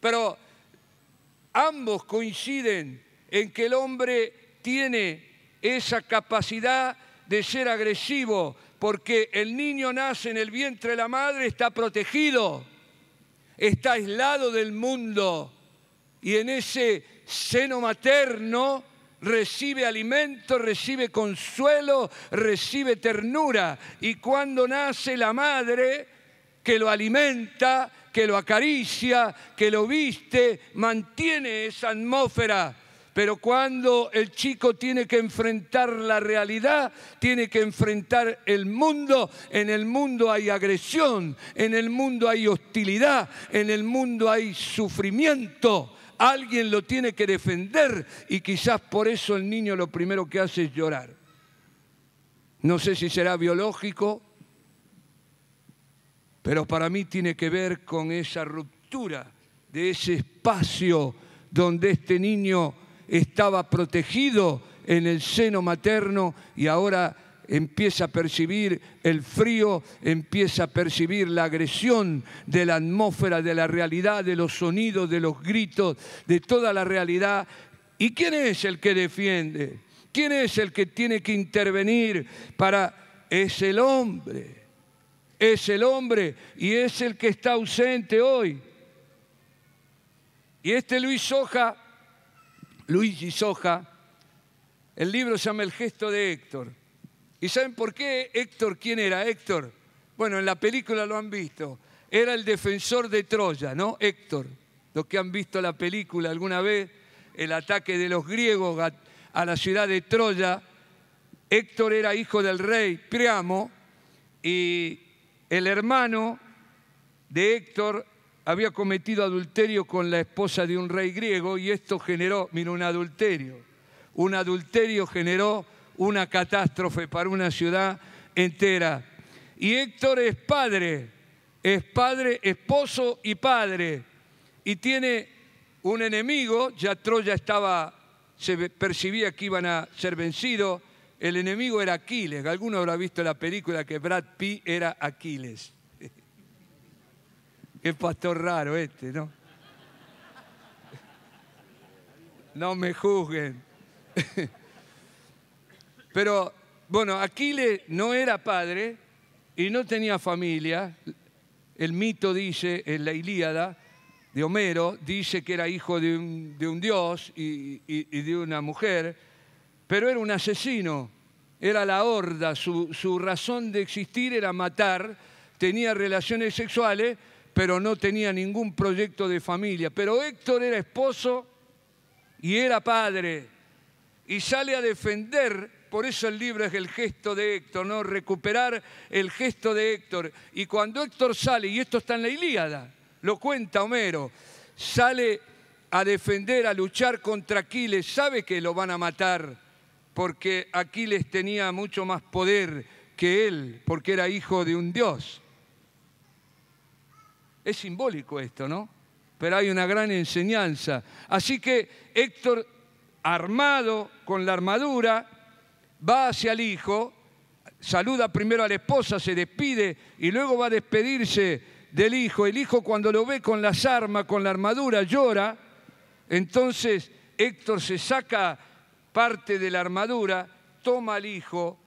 Speaker 2: Pero ambos coinciden en que el hombre tiene esa capacidad de ser agresivo, porque el niño nace en el vientre de la madre, está protegido, está aislado del mundo y en ese seno materno recibe alimento, recibe consuelo, recibe ternura. Y cuando nace la madre, que lo alimenta, que lo acaricia, que lo viste, mantiene esa atmósfera. Pero cuando el chico tiene que enfrentar la realidad, tiene que enfrentar el mundo, en el mundo hay agresión, en el mundo hay hostilidad, en el mundo hay sufrimiento. Alguien lo tiene que defender y quizás por eso el niño lo primero que hace es llorar. No sé si será biológico, pero para mí tiene que ver con esa ruptura de ese espacio donde este niño estaba protegido en el seno materno y ahora empieza a percibir el frío, empieza a percibir la agresión de la atmósfera, de la realidad, de los sonidos, de los gritos, de toda la realidad. ¿Y quién es el que defiende? ¿Quién es el que tiene que intervenir para... Es el hombre es el hombre y es el que está ausente hoy. Y este Luis Soja, Luigi Soja, el libro se llama El gesto de Héctor. ¿Y saben por qué Héctor? ¿Quién era Héctor? Bueno, en la película lo han visto. Era el defensor de Troya, ¿no? Héctor. Los que han visto la película alguna vez, el ataque de los griegos a, la ciudad de Troya. Héctor era hijo del rey Priamo y el hermano de Héctor había cometido adulterio con la esposa de un rey griego y esto generó, mira, un adulterio. Un adulterio generó una catástrofe para una ciudad entera. Y Héctor es padre, es padre, esposo y padre. Y tiene un enemigo, ya Troya estaba, se percibía que iban a ser vencidos, el enemigo era Aquiles. Alguno habrá visto la película que Brad Pitt era Aquiles. Qué pastor raro este, ¿no? No me juzguen. Pero bueno, Aquiles no era padre y no tenía familia. El mito dice, en la Ilíada de Homero, dice que era hijo de un, dios y de una mujer pero era un asesino, era la horda, su, razón de existir era matar, tenía relaciones sexuales, pero no tenía ningún proyecto de familia. Pero Héctor era esposo y era padre y sale a defender, por eso el libro es el gesto de Héctor, ¿no? Recuperar el gesto de Héctor. Y cuando Héctor sale, y esto está en la Ilíada, lo cuenta Homero, sale a defender, a luchar contra Aquiles, sabe que lo van a matar porque Aquiles tenía mucho más poder que él, porque era hijo de un dios. Es simbólico esto, ¿no? Pero hay una gran enseñanza. Así que Héctor, armado con la armadura, va hacia el hijo, saluda primero a la esposa, se despide y luego va a despedirse del hijo. El hijo cuando lo ve con las armas, con la armadura, llora. Entonces Héctor se saca parte de la armadura, toma al hijo,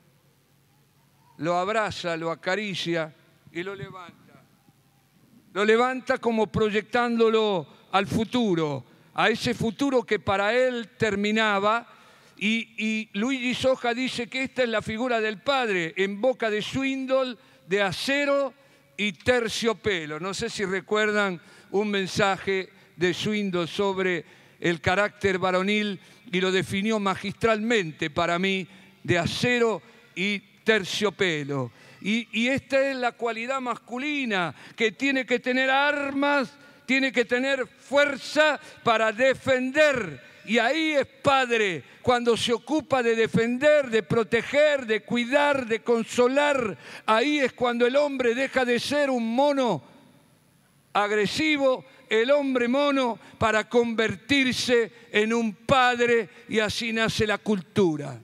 Speaker 2: lo abraza, lo acaricia y lo levanta. Lo levanta como proyectándolo al futuro, a ese futuro que para él terminaba. Y, Luigi Soja dice que esta es la figura del padre en boca de Swindle de acero y terciopelo. No sé si recuerdan un mensaje de Swindle sobre el carácter varonil y lo definió magistralmente para mí de acero y terciopelo. Y, esta es la cualidad masculina, que tiene que tener armas, tiene que tener fuerza para defender. Y ahí es padre, cuando se ocupa de defender, de proteger, de cuidar, de consolar. Ahí es cuando el hombre deja de ser un mono agresivo el hombre mono para convertirse en un padre y así nace la cultura.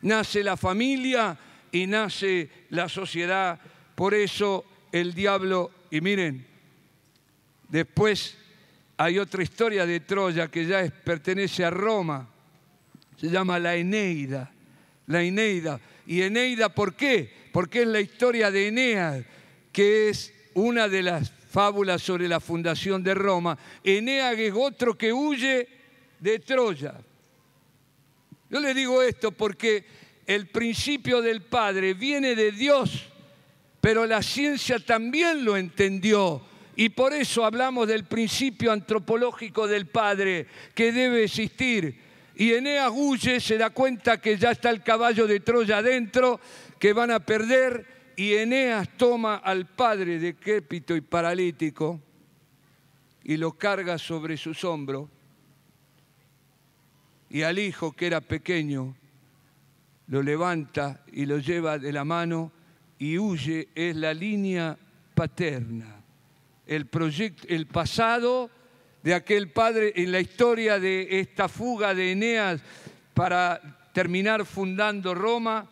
Speaker 2: Nace la familia y nace la sociedad. Por eso el diablo, y miren, después hay otra historia de Troya que ya pertenece a Roma, se llama la Eneida. La Eneida. ¿Y Eneida por qué? Porque es la historia de Eneas, que es una de las fábula sobre la fundación de Roma, Eneas es otro que huye de Troya. Yo le digo esto porque el principio del Padre viene de Dios, pero la ciencia también lo entendió. Y por eso hablamos del principio antropológico del Padre que debe existir. Y Eneas huye, se da cuenta que ya está el caballo de Troya adentro, que van a perder y Eneas toma al padre decrépito y paralítico y lo carga sobre sus hombros, y al hijo que era pequeño lo levanta y lo lleva de la mano y huye, es la línea paterna, el, proyecto, el pasado de aquel padre en la historia de esta fuga de Eneas para terminar fundando Roma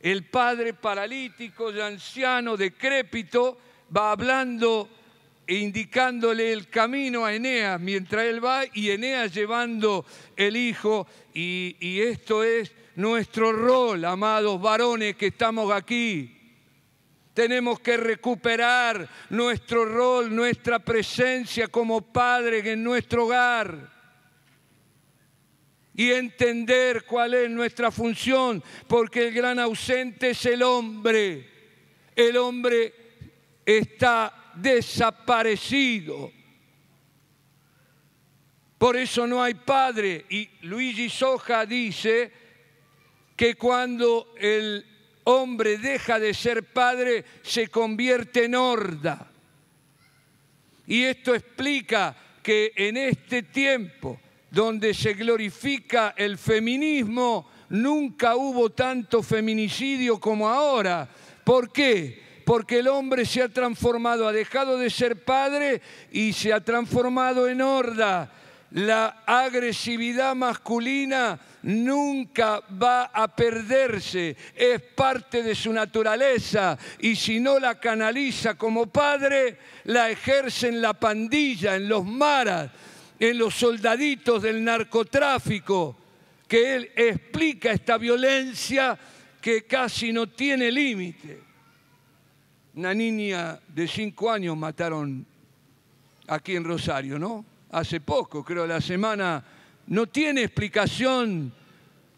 Speaker 2: el padre paralítico anciano, decrépito, va hablando e indicándole el camino a Eneas mientras él va y Eneas llevando el hijo. Y, y esto es nuestro rol, amados varones que estamos aquí. Tenemos que recuperar nuestro rol, nuestra presencia como padres en nuestro hogar y entender cuál es nuestra función, porque el gran ausente es el hombre. El hombre está desaparecido. Por eso no hay padre. Y Luigi Soja dice que cuando el hombre deja de ser padre, se convierte en horda. Y esto explica que en este tiempo donde se glorifica el feminismo, nunca hubo tanto feminicidio como ahora. ¿Por qué? Porque el hombre se ha transformado, ha dejado de ser padre y se ha transformado en horda. La agresividad masculina nunca va a perderse, es parte de su naturaleza y si no la canaliza como padre, la ejerce en la pandilla, en los maras en los soldaditos del narcotráfico, que él explica esta violencia que casi no tiene límite. Una niña de cinco años mataron aquí en Rosario, ¿no? Hace poco, creo, la semana. No tiene explicación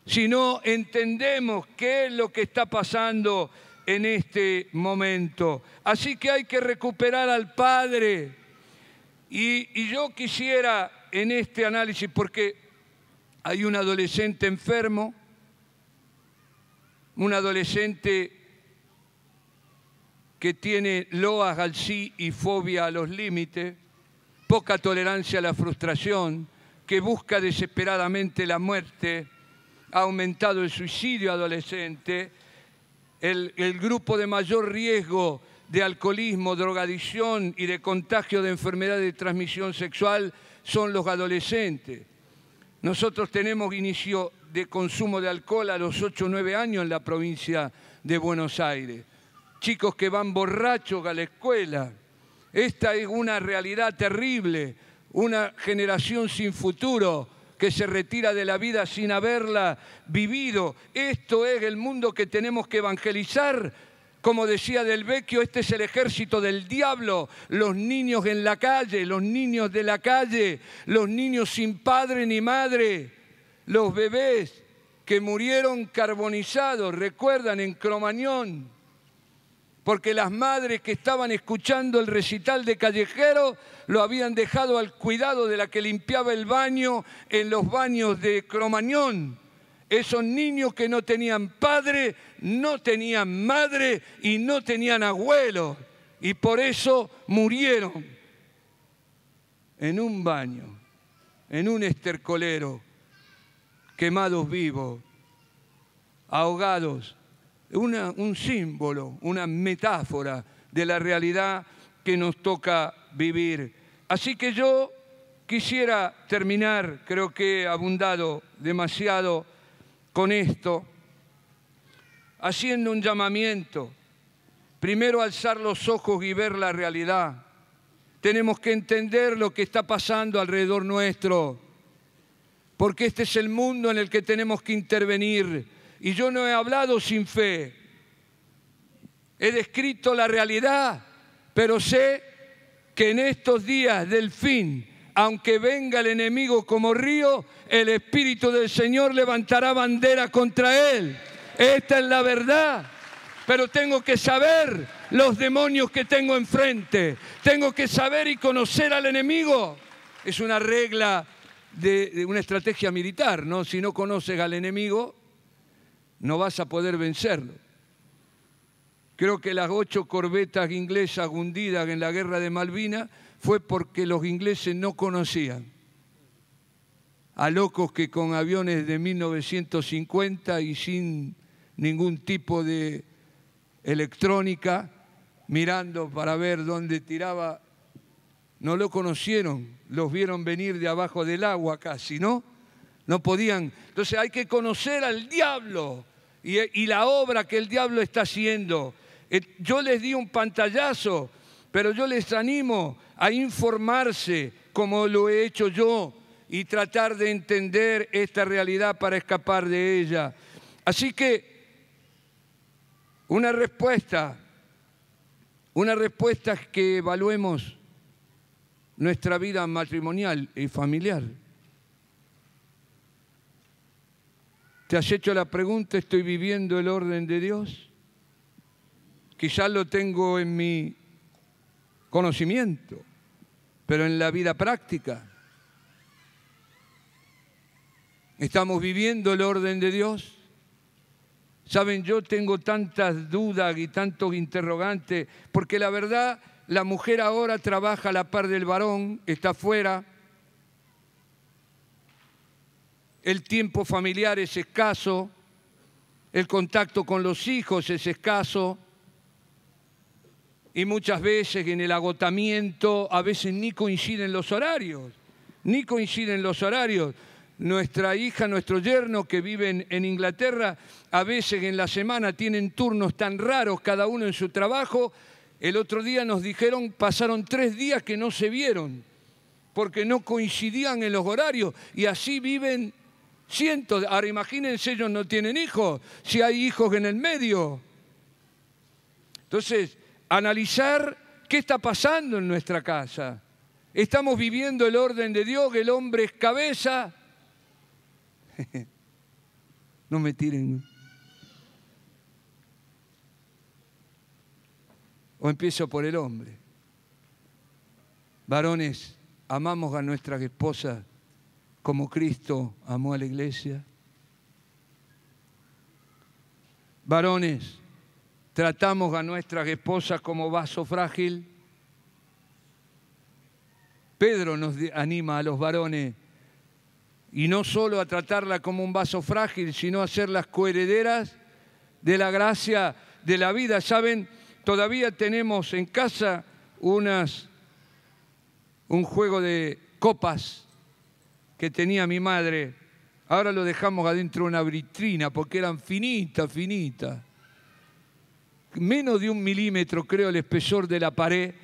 Speaker 2: si no entendemos qué es lo que está pasando en este momento. Así que hay que recuperar al Padre y, yo quisiera en este análisis, porque hay un adolescente enfermo, un adolescente que tiene loas al sí y fobia a los límites, poca tolerancia a la frustración, que busca desesperadamente la muerte, ha aumentado el suicidio adolescente, el, grupo de mayor riesgo de alcoholismo, drogadicción y de contagio de enfermedad de transmisión sexual son los adolescentes. Nosotros tenemos inicio de consumo de alcohol a los 8 o 9 años en la provincia de Buenos Aires. Chicos que van borrachos a la escuela. Esta es una realidad terrible, una generación sin futuro que se retira de la vida sin haberla vivido. Esto es el mundo que tenemos que evangelizar. Como decía Del Vecchio, este es el ejército del diablo, los niños en la calle, los niños de la calle, los niños sin padre ni madre, los bebés que murieron carbonizados, recuerdan, en Cromañón, porque las madres que estaban escuchando el recital de Callejero lo habían dejado al cuidado de la que limpiaba el baño en los baños de Cromañón. Esos niños que no tenían padre, no tenían madre y no tenían abuelo. Y por eso murieron en un baño, en un estercolero, quemados vivos, ahogados. Un símbolo, una metáfora de la realidad que nos toca vivir. Así que yo quisiera terminar, creo que he abundado demasiado con esto, haciendo un llamamiento. Primero alzar los ojos y ver la realidad. Tenemos que entender lo que está pasando alrededor nuestro, porque este es el mundo en el que tenemos que intervenir. Y yo no he hablado sin fe. He descrito la realidad, pero sé que en estos días del fin, aunque venga el enemigo como río, el Espíritu del Señor levantará bandera contra él. Esta es la verdad. Pero tengo que saber los demonios que tengo enfrente. Tengo que saber y conocer al enemigo. Es una regla de, una estrategia militar, ¿no? Si no conoces al enemigo, no vas a poder vencerlo. Creo que las ocho corbetas inglesas hundidas en la guerra de Malvinas fue porque los ingleses no conocían a locos que con aviones de 1950 y sin ningún tipo de electrónica, mirando para ver dónde tiraba, no lo conocieron, los vieron venir de abajo del agua casi, ¿no? No podían. Entonces hay que conocer al diablo y, la obra que el diablo está haciendo eh, yo les di un pantallazo, pero yo les animo a informarse como lo he hecho yo y tratar de entender esta realidad para escapar de ella. Así que una respuesta, una respuesta es que evaluemos nuestra vida matrimonial y familiar. ¿Te has hecho la pregunta, ¿estoy viviendo el orden de Dios? Quizás lo tengo en mi conocimiento, pero en la vida práctica. ¿Estamos viviendo el orden de Dios? Saben, yo tengo tantas dudas y tantos interrogantes, porque la verdad, la mujer ahora trabaja a la par del varón, está fuera, el tiempo familiar es escaso, el contacto con los hijos es escaso, y muchas veces en el agotamiento a veces ni coinciden los horarios, ni coinciden los horarios. Nuestra hija, nuestro yerno que viven en Inglaterra, a veces en la semana tienen turnos tan raros cada uno en su trabajo. El otro día nos dijeron, pasaron tres días que no se vieron, porque no coincidían en los horarios y así viven cientos. Ahora imagínense, ellos no tienen hijos, si hay hijos en el medio. Entonces, analizar qué está pasando en nuestra casa. ¿Estamos viviendo el orden de Dios? ¿El hombre es cabeza? no me tiren. O empiezo por el hombre. Varones, amamos a nuestras esposas como Cristo amó a la iglesia. Varones, tratamos a nuestras esposas como vaso frágil, Pedro nos anima a los varones y no solo a tratarla como un vaso frágil, sino a ser las coherederas de la gracia de la vida. Saben, todavía tenemos en casa unas, un juego de copas que tenía mi madre. Ahora lo dejamos adentro de una vitrina porque eran finitas, finitas. Menos de un milímetro, creo, el espesor de la pared.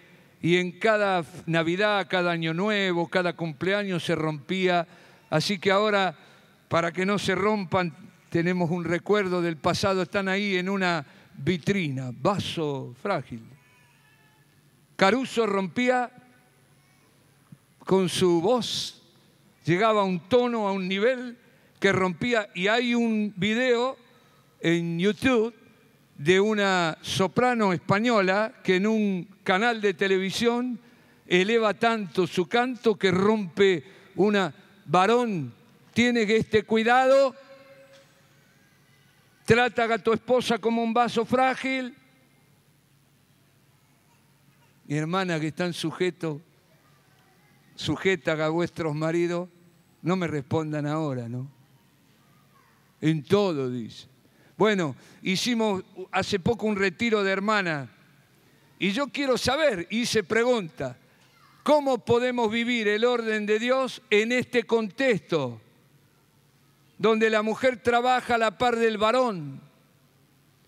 Speaker 2: Y en cada Navidad, cada Año Nuevo, cada cumpleaños se rompía Así que ahora, para que no se rompan, tenemos un recuerdo del pasado, están ahí en una vitrina, vaso frágil. Caruso rompía con su voz, llegaba a un tono, a un nivel que rompía, y hay un video en YouTube de una soprano española que en un canal de televisión eleva tanto su canto que rompe una varón, tiene este cuidado, trata a tu esposa como un vaso frágil. Mi hermana que están sujetos, sujetas a vuestros maridos, no me respondan ahora, ¿no? En todo, dice. Bueno, hicimos hace poco un retiro de hermana y yo quiero saber, hice pregunta, ¿Cómo podemos vivir el orden de Dios en este contexto? Donde la mujer trabaja a la par del varón,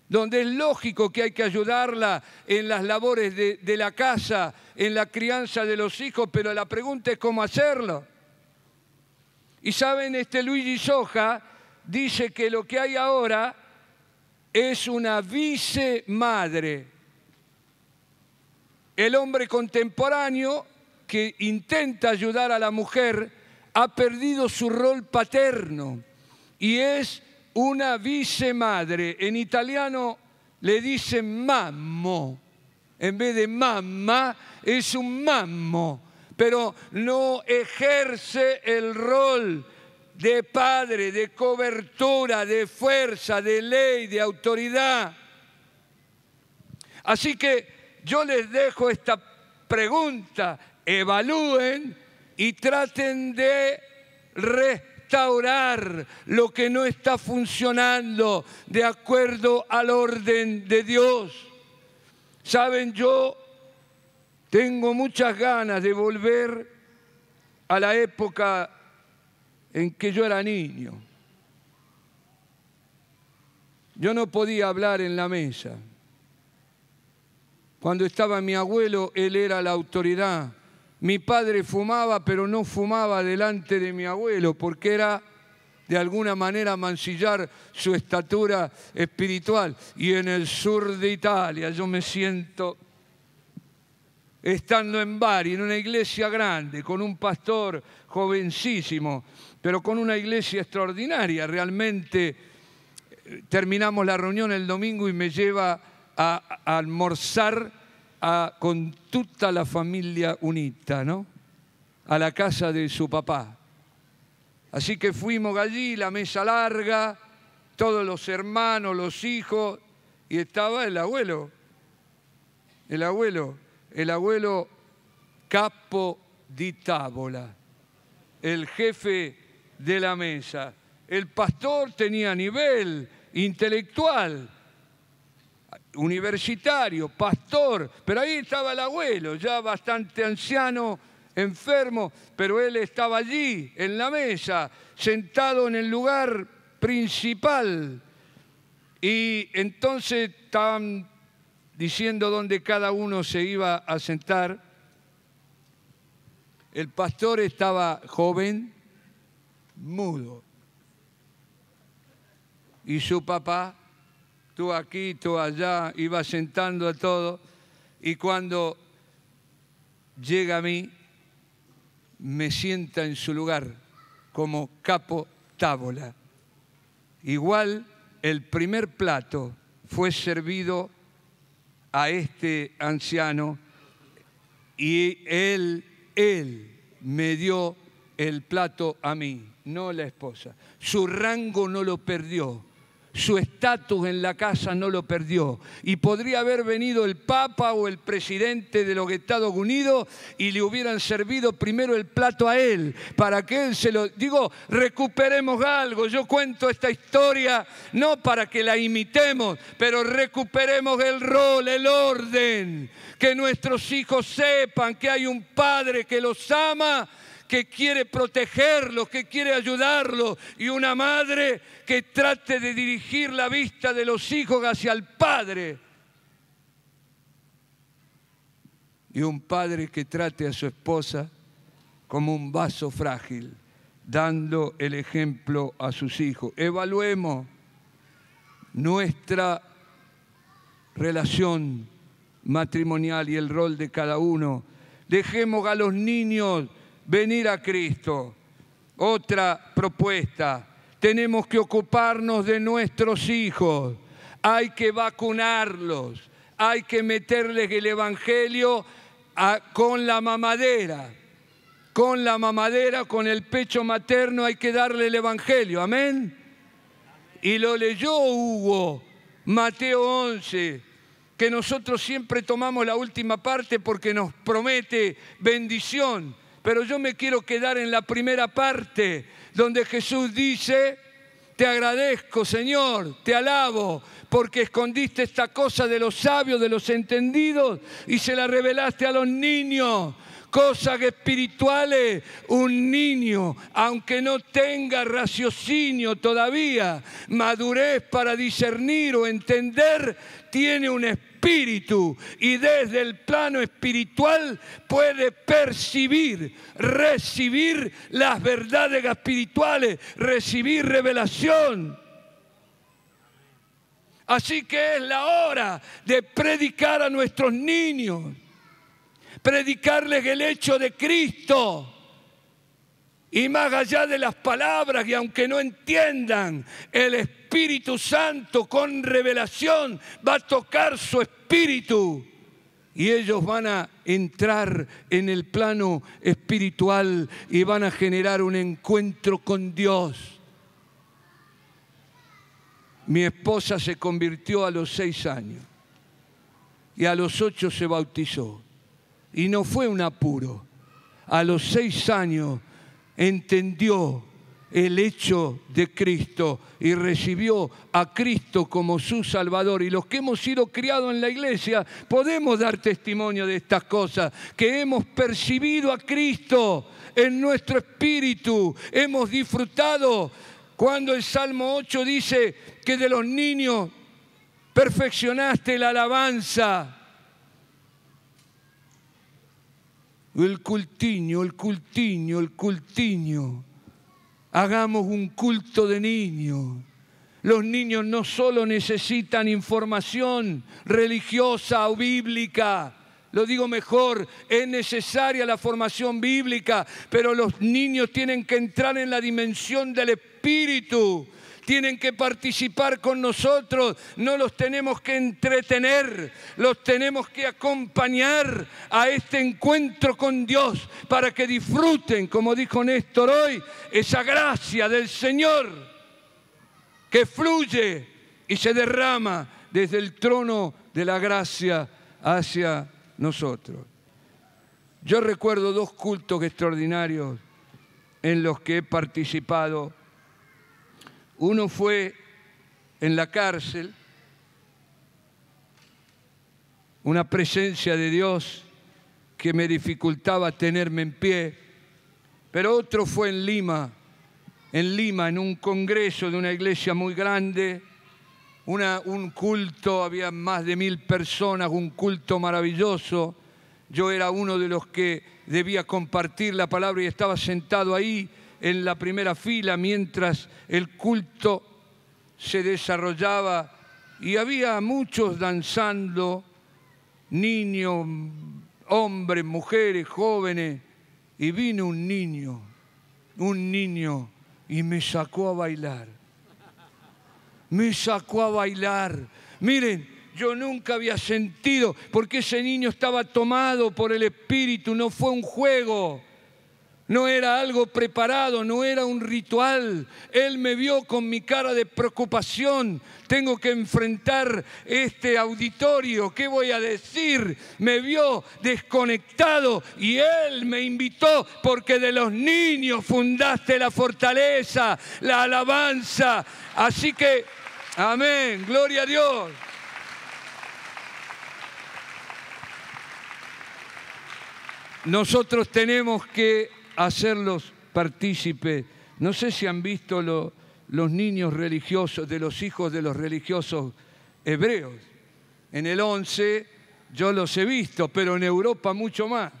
Speaker 2: donde es lógico que hay que ayudarla en las labores de, de la casa, en la crianza de los hijos, pero la pregunta es cómo hacerlo. Y saben, este Luigi Soja dice que lo que hay ahora es una vice madre. El hombre contemporáneo que intenta ayudar a la mujer ha perdido su rol paterno y es una vice madre. En italiano le dicen mammo. En vez de mamma es un mammo, pero no ejerce el rol de padre, de cobertura, de fuerza, de ley, de autoridad. Así que yo les dejo esta pregunta evalúen y traten de restaurar lo que no está funcionando de acuerdo al orden de Dios. Saben, yo tengo muchas ganas de volver a la época en que yo era niño. Yo no podía hablar en la mesa. Cuando estaba mi abuelo, él era la autoridad. Mi padre fumaba, pero no fumaba delante de mi abuelo, porque era de alguna manera mancillar su estatura espiritual. Y en el sur de Italia yo me siento estando en Bari, en una iglesia grande, con un pastor jovencísimo, pero con una iglesia extraordinaria. Realmente eh, terminamos la reunión el domingo y me lleva a, a almorzar con toda la familia unita, ¿no? A la casa de su papá. Así que fuimos allí, la mesa larga, todos los hermanos, los hijos, y estaba el abuelo, el abuelo, el abuelo capo di tavola, el jefe de la mesa. El pastor tenía nivel intelectual, universitario, pastor, pero ahí estaba el abuelo, ya bastante anciano, enfermo, pero él estaba allí, en la mesa, sentado en el lugar principal. Y entonces estaban diciendo dónde cada uno se iba a sentar. El pastor estaba joven, mudo. Y su papá tú aquí, tú allá, iba sentando a todo, y cuando llega a mí, me sienta en su lugar como capo tábola. Igual el primer plato fue servido a este anciano y él, él me dio el plato a mí, no la esposa. Su rango no lo perdió su estatus en la casa no lo perdió. Y podría haber venido el Papa o el presidente de los Estados Unidos y le hubieran servido primero el plato a él, para que él se lo... Digo, recuperemos algo. Yo cuento esta historia no para que la imitemos, pero recuperemos el rol, el orden. Que nuestros hijos sepan que hay un Padre que los ama que quiere protegerlos, que quiere ayudarlos, y una madre que trate de dirigir la vista de los hijos hacia el Padre. Y un padre que trate a su esposa como un vaso frágil, dando el ejemplo a sus hijos. Evaluemos nuestra relación matrimonial y el rol de cada uno. Dejemos a los niños venir a Cristo. Otra propuesta, tenemos que ocuparnos de nuestros hijos, hay que vacunarlos, hay que meterles el Evangelio con la mamadera. Con la mamadera, con el pecho materno hay que darle el Evangelio, amén. Y lo leyó Hugo, Mateo 11, que nosotros siempre tomamos la última parte porque nos promete bendición pero yo me quiero quedar en la primera parte, donde Jesús dice, te agradezco Señor, te alabo, porque escondiste esta cosa de los sabios, de los entendidos, y se la revelaste a los niños. Cosas espirituales, un niño, aunque no tenga raciocinio todavía, madurez para discernir o entender, tiene un espíritu espíritu y desde el plano espiritual puede percibir, recibir las verdades espirituales, recibir revelación. Así que es la hora de predicar a nuestros niños, predicarles el hecho de Cristo y más allá de las palabras, y aunque no entiendan, el Espíritu Santo con revelación va a tocar su espíritu. Y ellos van a entrar en el plano espiritual y van a generar un encuentro con Dios. Mi esposa se convirtió a los seis años y a los ocho se bautizó. Y no fue un apuro. A los seis años entendió el hecho de Cristo y recibió a Cristo como su Salvador. Y los que hemos sido criados en la iglesia podemos dar testimonio de estas cosas, que hemos percibido a Cristo en nuestro espíritu, hemos disfrutado. Cuando el Salmo 8 dice que de los niños perfeccionaste la alabanza, El cultiño, el cultiño, el cultiño. Hagamos un culto de niños. Los niños no solo necesitan información religiosa o bíblica, lo digo mejor, es necesaria la formación bíblica, pero los niños tienen que entrar en la dimensión del espíritu tienen que participar con nosotros, no los tenemos que entretener, los tenemos que acompañar a este encuentro con Dios para que disfruten, como dijo Néstor hoy, esa gracia del Señor que fluye y se derrama desde el trono de la gracia hacia nosotros. Yo recuerdo dos cultos extraordinarios en los que he participado uno fue en la cárcel, una presencia de Dios que me dificultaba tenerme en pie, pero otro fue en Lima, en Lima, en un congreso de una iglesia muy grande, un culto, había más de mil personas, un culto maravilloso. Yo era uno de los que debía compartir la palabra y estaba sentado ahí en la primera fila mientras el culto se desarrollaba y había muchos danzando, niños, hombres, mujeres, jóvenes, y vino un niño, un niño, y me sacó a bailar. Me sacó a bailar. Miren, yo nunca había sentido, porque ese niño estaba tomado por el Espíritu, no fue un juego no era algo preparado, no era un ritual. Él me vio con mi cara de preocupación. Tengo que enfrentar este auditorio. ¿Qué voy a decir? Me vio desconectado y Él me invitó porque de los niños fundaste la fortaleza, la alabanza. Así que, amén, gloria a Dios. Nosotros tenemos que hacerlos partícipes. No sé si han visto los niños religiosos, de los hijos de los religiosos hebreos. En el 11 yo los he visto, pero en Europa mucho más.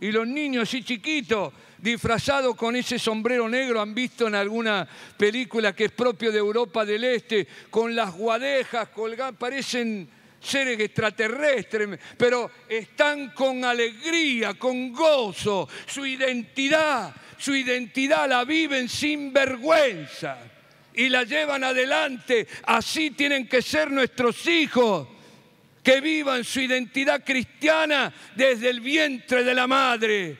Speaker 2: Y los niños así chiquitos, disfrazados con ese sombrero negro, han visto en alguna película que es propio de Europa del Este, con las guadejas colgadas, parecen seres extraterrestres, pero están con alegría, con gozo, su identidad, su identidad la viven sin vergüenza y la llevan adelante. Así tienen que ser nuestros hijos, que vivan su identidad cristiana desde el vientre de la madre.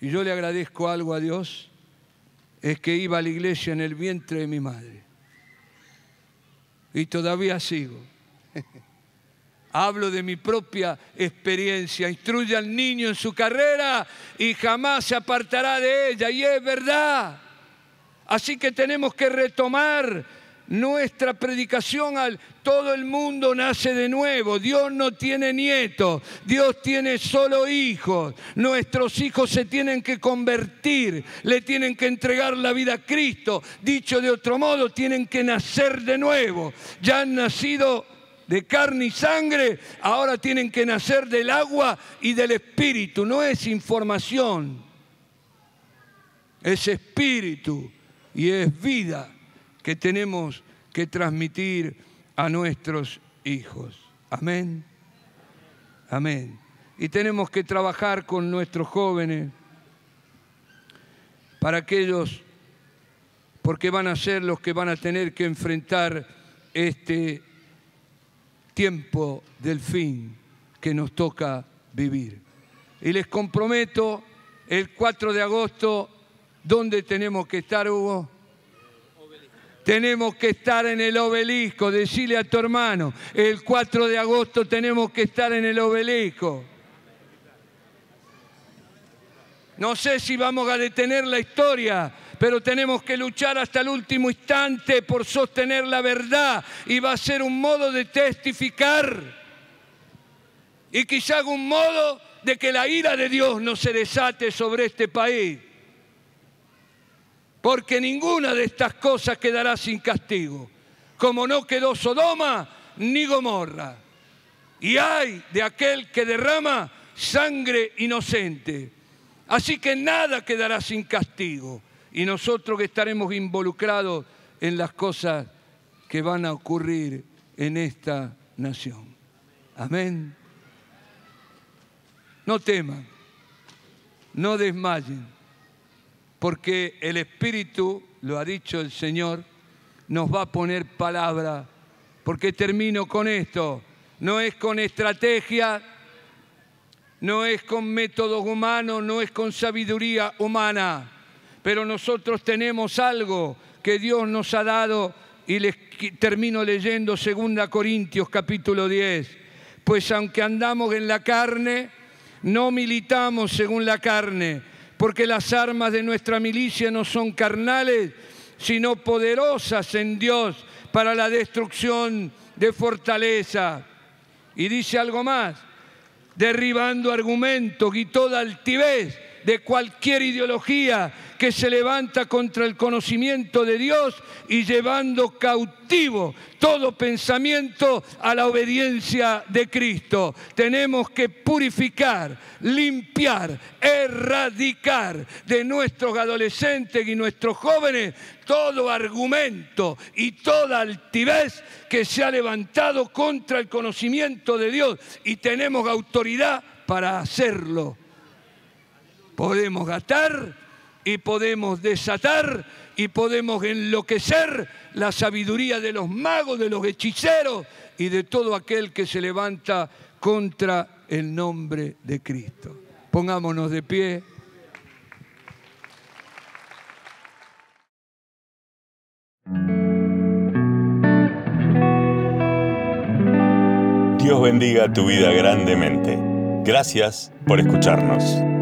Speaker 2: Y yo le agradezco algo a Dios, es que iba a la iglesia en el vientre de mi madre y todavía sigo. Hablo de mi propia experiencia. Instruye al niño en su carrera y jamás se apartará de ella. Y es verdad. Así que tenemos que retomar nuestra predicación al todo el mundo nace de nuevo. Dios no tiene nietos, Dios tiene solo hijos. Nuestros hijos se tienen que convertir, le tienen que entregar la vida a Cristo. Dicho de otro modo, tienen que nacer de nuevo. Ya han nacido de carne y sangre, ahora tienen que nacer del agua y del espíritu. No es información, es espíritu y es vida que tenemos que transmitir a nuestros hijos. Amén. Amén. Y tenemos que trabajar con nuestros jóvenes para aquellos, porque van a ser los que van a tener que enfrentar este tiempo del fin que nos toca vivir. Y les comprometo el 4 de agosto, ¿dónde tenemos que estar, Hugo? Tenemos que estar en el obelisco. Decile a tu hermano, el 4 de agosto tenemos que estar en el obelisco. No sé si vamos a detener la historia, pero tenemos que luchar hasta el último instante por sostener la verdad y va a ser un modo de testificar y quizá un modo de que la ira de Dios no se desate sobre este país porque ninguna de estas cosas quedará sin castigo, como no quedó Sodoma ni Gomorra. Y hay de aquel que derrama sangre inocente. Así que nada quedará sin castigo. Y nosotros que estaremos involucrados en las cosas que van a ocurrir en esta nación. Amén. No teman, no desmayen porque el Espíritu, lo ha dicho el Señor, nos va a poner palabra, porque termino con esto, no es con estrategia, no es con métodos humanos, no es con sabiduría humana, pero nosotros tenemos algo que Dios nos ha dado y les termino leyendo 2 Corintios capítulo 10, pues aunque andamos en la carne, no militamos según la carne, porque las armas de nuestra milicia no son carnales, sino poderosas en Dios para la destrucción de fortaleza. Y dice algo más, derribando argumentos y toda altivez de cualquier ideología que se levanta contra el conocimiento de Dios y llevando cautivo todo pensamiento a la obediencia de Cristo. Tenemos que purificar, limpiar, erradicar de nuestros adolescentes y nuestros jóvenes todo argumento y toda altivez que se ha levantado contra el conocimiento de Dios y tenemos autoridad para hacerlo podemos gastar y podemos desatar y podemos enloquecer la sabiduría de los magos, de los hechiceros y de todo aquel que se levanta contra el nombre de Cristo. Pongámonos de pie.
Speaker 1: Dios bendiga tu vida grandemente. Gracias por escucharnos.